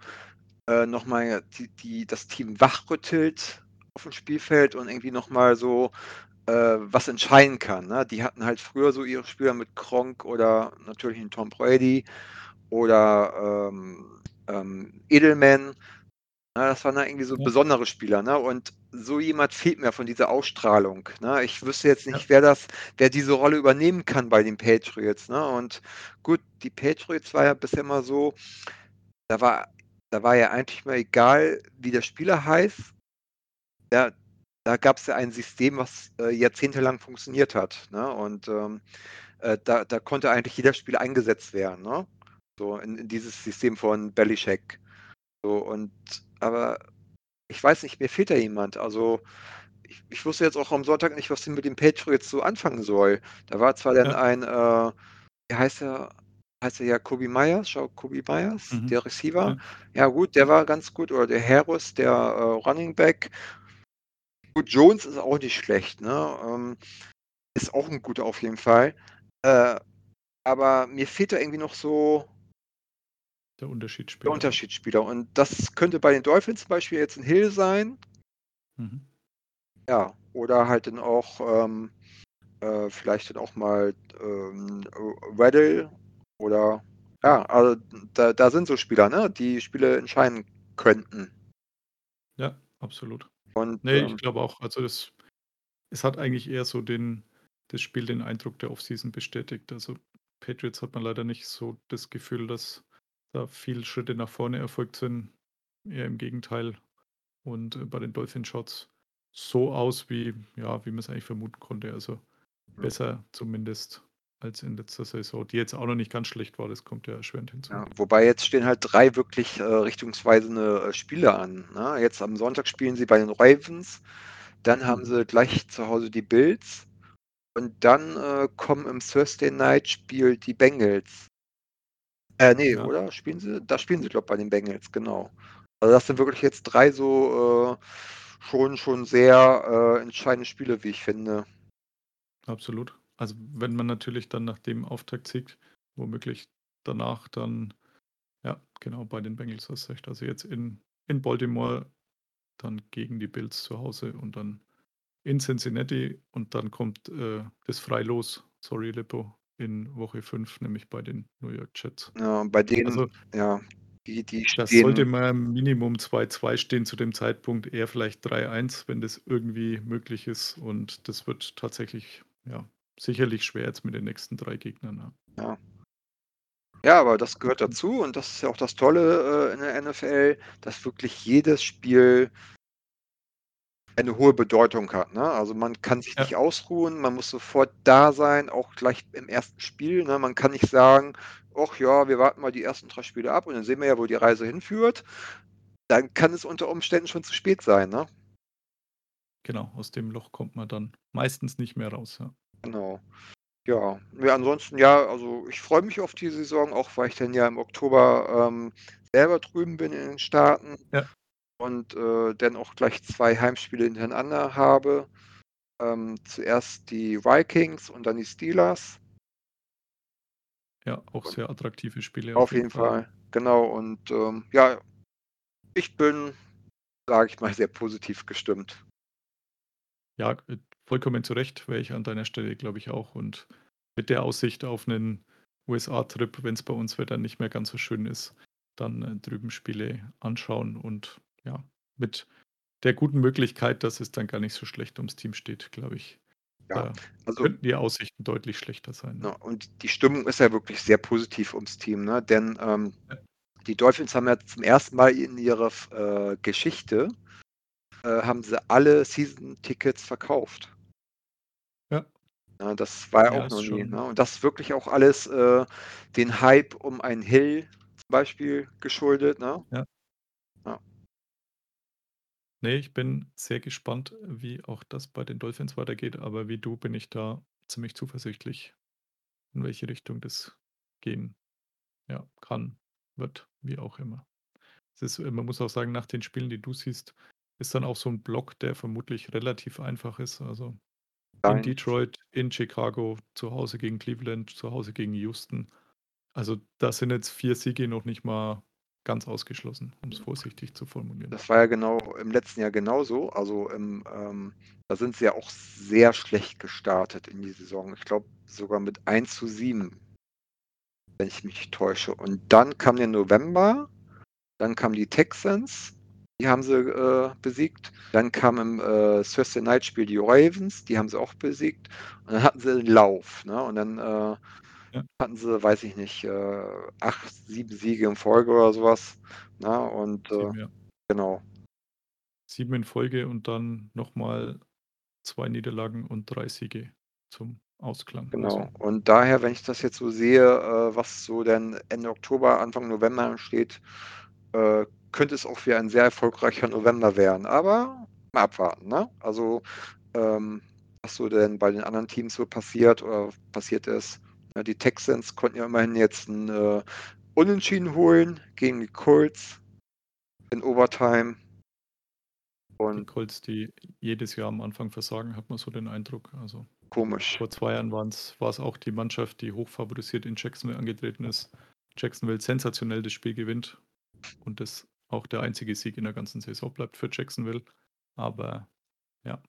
äh, nochmal die, die, das Team wachrüttelt auf dem Spielfeld und irgendwie nochmal so äh, was entscheiden kann. Ne? Die hatten halt früher so ihre Spieler mit Kronk oder natürlich einen Tom Brady oder ähm, ähm, Edelman. Na, das waren da irgendwie so Ja. besondere Spieler, ne? Und so jemand fehlt mir von dieser Ausstrahlung. Ne? Ich wüsste jetzt nicht, Ja. wer das, wer diese Rolle übernehmen kann bei den Patriots. Ne? Und gut, die Patriots war ja bisher immer so, da war, da war ja eigentlich mal egal, wie der Spieler heißt. Da, da gab es ja ein System, was äh, jahrzehntelang funktioniert hat. Ne? Und ähm, äh, da, da konnte eigentlich jeder Spieler eingesetzt werden. Ne? So in, in dieses System von Belichick. So, und aber ich weiß nicht, mir fehlt da jemand. Also ich, ich wusste jetzt auch am Sonntag nicht, was ich mit dem Patriots so anfangen soll. Da war zwar dann Ja. ein, äh, wie heißt er, heißt er ja Kobe Myers, schau, Kobe Myers, Mhm. der Receiver. Ja. Ja. gut, der war ganz gut. Oder der Harris, der äh, Running Back. Gut, Jones ist auch nicht schlecht, ne? Ähm, ist auch ein guter auf jeden Fall. Äh, aber mir fehlt da irgendwie noch so Der Unterschiedsspieler. der Unterschiedsspieler. Und das könnte bei den Dolphins zum Beispiel jetzt ein Hill sein. Mhm. Ja, oder halt dann auch ähm, äh, vielleicht dann auch mal ähm, Weddle oder ja, also da, da sind so Spieler, ne, die Spiele entscheiden könnten. Ja, absolut. Und Nee, ähm, ich glaube auch. Also das, es hat eigentlich eher so den, das Spiel den Eindruck der Offseason bestätigt. Also Patriots hat man leider nicht so das Gefühl, dass da viel Schritte nach vorne erfolgt sind. Eher im Gegenteil. Und äh, bei den Dolphins schaut es so aus, wie, ja, wie man es eigentlich vermuten konnte. Also besser zumindest als in letzter Saison, die jetzt auch noch nicht ganz schlecht war, das kommt ja erschwerend hinzu. ja, wobei jetzt stehen halt drei wirklich äh, richtungsweisende äh, Spiele an. Ne? Jetzt am Sonntag spielen sie bei den Ravens, dann haben Mhm. sie gleich zu Hause die Bills und dann äh, kommen im Thursday Night Spiel die Bengals. Äh, nee, Ja. oder? Spielen sie? Da spielen sie, glaube ich, bei den Bengals, genau. Also das sind wirklich jetzt drei so äh, schon, schon sehr äh, entscheidende Spiele, wie ich finde. Absolut. Also wenn man natürlich dann nach dem Auftaktsieg womöglich danach dann, ja, genau, bei den Bengals hast du recht. Also jetzt in, in Baltimore, dann gegen die Bills zu Hause und dann in Cincinnati und dann kommt äh, das Freilos, sorry Lippo, in Woche 5, nämlich bei den New York Jets. Ja, bei denen, Also ja, die, die das stehen. sollte mal Minimum 2-2 stehen zu dem Zeitpunkt, eher vielleicht 3-1, wenn das irgendwie möglich ist. Und das wird tatsächlich, ja, sicherlich schwer jetzt mit den nächsten drei Gegnern. Ja. Ja, aber das gehört dazu und das ist ja auch das Tolle äh, in der NFL, dass wirklich jedes Spiel eine hohe Bedeutung hat. Ne? Also man kann sich Ja. nicht ausruhen, man muss sofort da sein, auch gleich im ersten Spiel. Ne? Man kann nicht sagen, ach ja, wir warten mal die ersten drei Spiele ab und dann sehen wir ja, wo die Reise hinführt. Dann kann es unter Umständen schon zu spät sein. Ne? Genau, aus dem Loch kommt man dann meistens nicht mehr raus. Ja. Genau. Ja, ja, ansonsten ja, also ich freue mich auf die Saison, auch weil ich dann ja im Oktober ähm, selber drüben bin in den Staaten Ja. und äh, dann auch gleich zwei Heimspiele hintereinander habe. Ähm, zuerst die Vikings und dann die Steelers. ja, auch sehr attraktive Spiele. Auf, jeden Fall. Genau. Und ähm, ja, ich bin, sage ich mal, sehr positiv gestimmt. Ja, vollkommen zu Recht wäre ich an deiner Stelle, glaube ich, auch. Und mit der Aussicht auf einen USA-Trip, wenn es bei uns Wetter nicht mehr ganz so schön ist, dann äh, drüben Spiele anschauen und ja, mit der guten Möglichkeit, dass es dann gar nicht so schlecht ums Team steht, glaube ich. Ja, Da Also könnten die Aussichten deutlich schlechter sein. Ja, und die Stimmung ist ja wirklich sehr positiv ums Team, ne? Denn ähm, die Dolphins haben ja zum ersten Mal in ihrer äh, Geschichte äh, haben sie alle Season-Tickets verkauft. Ja. Ne, das war ja auch noch nie. Ne? Und das wirklich auch alles äh, den Hype um einen Hill zum Beispiel geschuldet. Ne? Ja. Ja. Nee, ich bin sehr gespannt, wie auch das bei den Dolphins weitergeht, aber wie du bin ich da ziemlich zuversichtlich, in welche Richtung das gehen ja, kann, wird, wie auch immer. Es ist, man muss auch sagen, nach den Spielen, die du siehst, ist dann auch so ein Block, der vermutlich relativ einfach ist. Also in. Detroit, in Chicago, zu Hause gegen Cleveland, zu Hause gegen Houston. Also da sind jetzt vier Siege noch nicht mal ganz ausgeschlossen, um es vorsichtig zu formulieren. Das war ja genau im letzten Jahr genauso. Also im, ähm, da sind sie ja auch sehr schlecht gestartet in die Saison. Ich glaube sogar mit 1 zu 7, wenn ich mich täusche. Und dann kam der November, dann kamen die Texans, die haben sie äh, besiegt. Dann kam im äh, Thursday Night Spiel die Ravens, die haben sie auch besiegt. Und dann hatten sie einen Lauf. Ne? Und dann äh, Ja. hatten sie, weiß ich nicht, äh, acht, sieben Siege in Folge oder sowas. Ne? Und äh, Sieben, ja. genau. Sieben in Folge und dann nochmal zwei Niederlagen und drei Siege zum Ausklang. Genau. Also, Und daher, wenn ich das jetzt so sehe, äh, was so dann Ende Oktober, Anfang November ansteht, äh, könnte es auch wieder ein sehr erfolgreicher November werden. Aber mal abwarten, ne? Also, ähm, was so denn bei den anderen Teams so passiert oder passiert ist. Ja, die Texans konnten ja immerhin jetzt ein äh, Unentschieden holen gegen die Colts in Overtime. die Und Colts, die jedes Jahr am Anfang versagen, hat man so den Eindruck. Also komisch. vor zwei Jahren war es auch die Mannschaft, die hochfavorisiert in Jacksonville angetreten ist. Jacksonville sensationell das Spiel gewinnt und das auch der einzige Sieg in der ganzen Saison bleibt für Jacksonville. Aber ja,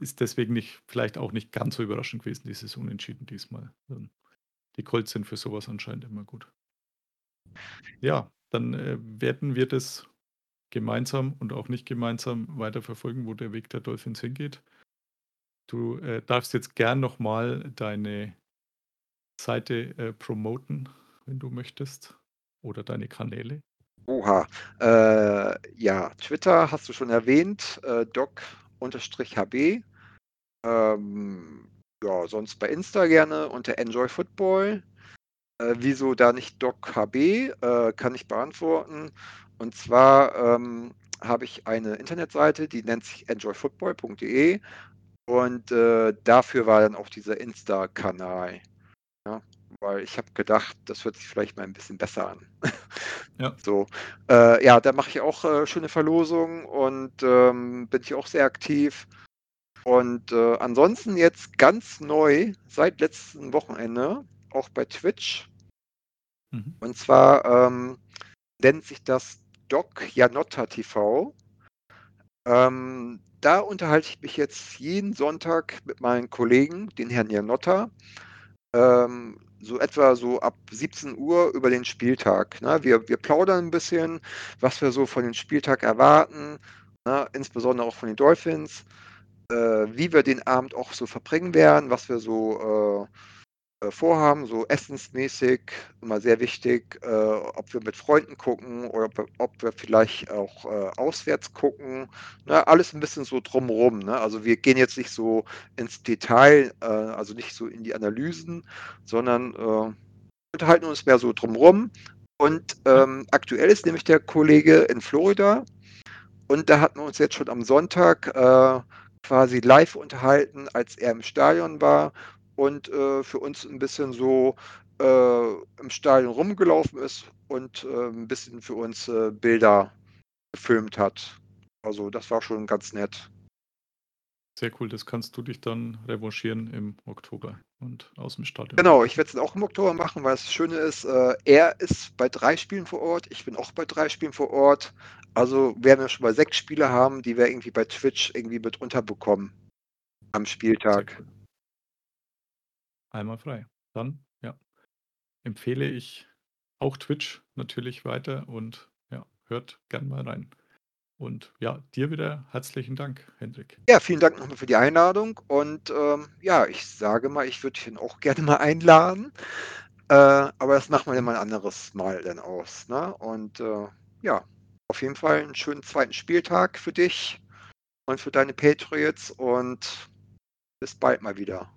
ist deswegen nicht, vielleicht auch nicht ganz so überraschend gewesen, dieses Unentschieden diesmal. Ähm, Die Colts sind für sowas anscheinend immer gut. Ja, dann äh, werden wir das gemeinsam und auch nicht gemeinsam weiterverfolgen, wo der Weg der Dolphins hingeht. Du äh, darfst jetzt gern nochmal deine Seite äh, promoten, wenn du möchtest, oder deine Kanäle. Oha. Äh, ja, Twitter hast du schon erwähnt, äh, doc-hb. Ähm, ja, sonst bei Insta gerne unter Enjoy Football. Äh, wieso da nicht DocHB? Äh, kann ich beantworten. Und zwar ähm, habe ich eine Internetseite, die nennt sich enjoyfootball.de und äh, dafür war dann auch dieser Insta-Kanal. Ja, weil ich habe gedacht, das hört sich vielleicht mal ein bisschen besser an. Ja. So, äh, ja, da mache ich auch äh, schöne Verlosungen und ähm, bin ich auch sehr aktiv. Und äh, ansonsten jetzt ganz neu seit letztem Wochenende auch bei Twitch. Mhm. Und zwar ähm, nennt sich das Doc Janotta TV. Ähm, da unterhalte ich mich jetzt jeden Sonntag mit meinen Kollegen, den Herrn Janotta, ähm, so etwa so ab 17 Uhr über den Spieltag. Ne? Wir, wir plaudern ein bisschen, was wir so von dem Spieltag erwarten, ne? insbesondere auch von den Dolphins, äh, wie wir den Abend auch so verbringen werden, was wir so äh, vorhaben, so essensmäßig, immer sehr wichtig, äh, ob wir mit Freunden gucken oder ob wir, ob wir vielleicht auch äh, auswärts gucken. Ne, alles ein bisschen so drumrum. Ne? Also wir gehen jetzt nicht so ins Detail, äh, also nicht so in die Analysen, sondern äh, unterhalten uns mehr so drumrum. Und ähm, aktuell ist nämlich der Kollege in Florida und da hatten wir uns jetzt schon am Sonntag äh, quasi live unterhalten, als er im Stadion war und äh, für uns ein bisschen so äh, im Stadion rumgelaufen ist und äh, ein bisschen für uns äh, Bilder gefilmt hat. Also das war schon ganz nett. Sehr cool, das kannst du dich dann revanchieren im Oktober und aus dem Stadion. Genau, ich werde es auch im Oktober machen, weil das Schöne ist, äh, er ist bei drei Spielen vor Ort, ich bin auch bei drei Spielen vor Ort. Also werden wir schon mal sechs Spiele haben, die wir irgendwie bei Twitch irgendwie mit unterbekommen am Spieltag. Einmal frei. Dann, ja, empfehle ich auch Twitch natürlich weiter und ja, hört gern mal rein. Und ja, dir wieder herzlichen Dank, Hendrik. Ja, vielen Dank nochmal für die Einladung und ähm, ja, ich sage mal, ich würde ihn auch gerne mal einladen, äh, aber das machen wir dann mal ein anderes Mal dann aus. Ne? Und äh, ja, auf jeden Fall einen schönen zweiten Spieltag für dich und für deine Patriots und bis bald mal wieder.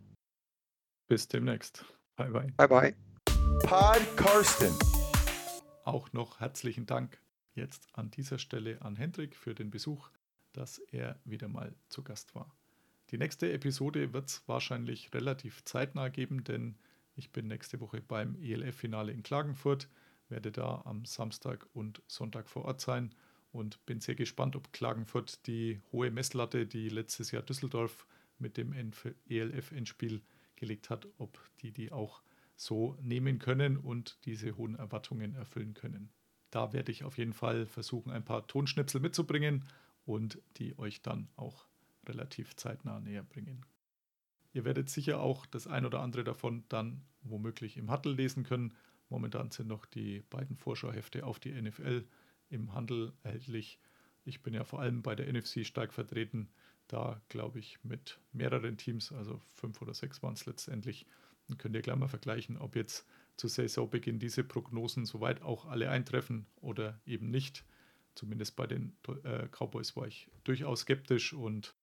Bis demnächst. Bye bye. Bye bye. Pod Karsten. Auch noch herzlichen Dank jetzt an dieser Stelle an Hendrik für den Besuch, dass er wieder mal zu Gast war. Die nächste Episode wird es wahrscheinlich relativ zeitnah geben, denn ich bin nächste Woche beim ELF-Finale in Klagenfurt, werde da am Samstag und Sonntag vor Ort sein und bin sehr gespannt, ob Klagenfurt die hohe Messlatte, die letztes Jahr Düsseldorf mit dem ELF-Endspiel gelegt hat, ob die die auch so nehmen können und diese hohen Erwartungen erfüllen können. Da werde ich auf jeden Fall versuchen, ein paar Tonschnipsel mitzubringen und die euch dann auch relativ zeitnah näher bringen. Ihr werdet sicher auch das ein oder andere davon dann womöglich im Handel lesen können. Momentan sind noch die beiden Vorschauhefte auf die NFL im Handel erhältlich. Ich bin ja vor allem bei der NFC stark vertreten. Da glaube ich mit mehreren Teams, also fünf oder sechs waren es letztendlich. Dann könnt ihr gleich mal vergleichen, ob jetzt zu Saisonbeginn diese Prognosen soweit auch alle eintreffen oder eben nicht. Zumindest bei den äh, Cowboys war ich durchaus skeptisch und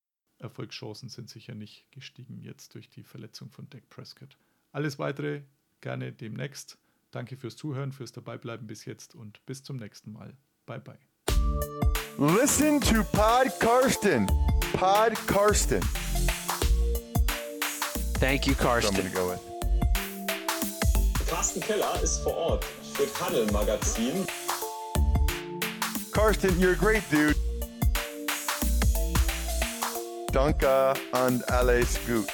Erfolgschancen sind sicher nicht gestiegen jetzt durch die Verletzung von Dak Prescott. Alles weitere gerne demnächst. Danke fürs Zuhören, fürs Dabeibleiben bis jetzt und bis zum nächsten Mal. Bye bye. Listen to Pod Karsten. Pod Karsten. Thank you, So I'm gonna go with. Carsten Keller ist vor Ort für Paddel Magazin. Karsten, you're a great dude. Danke und alles gut.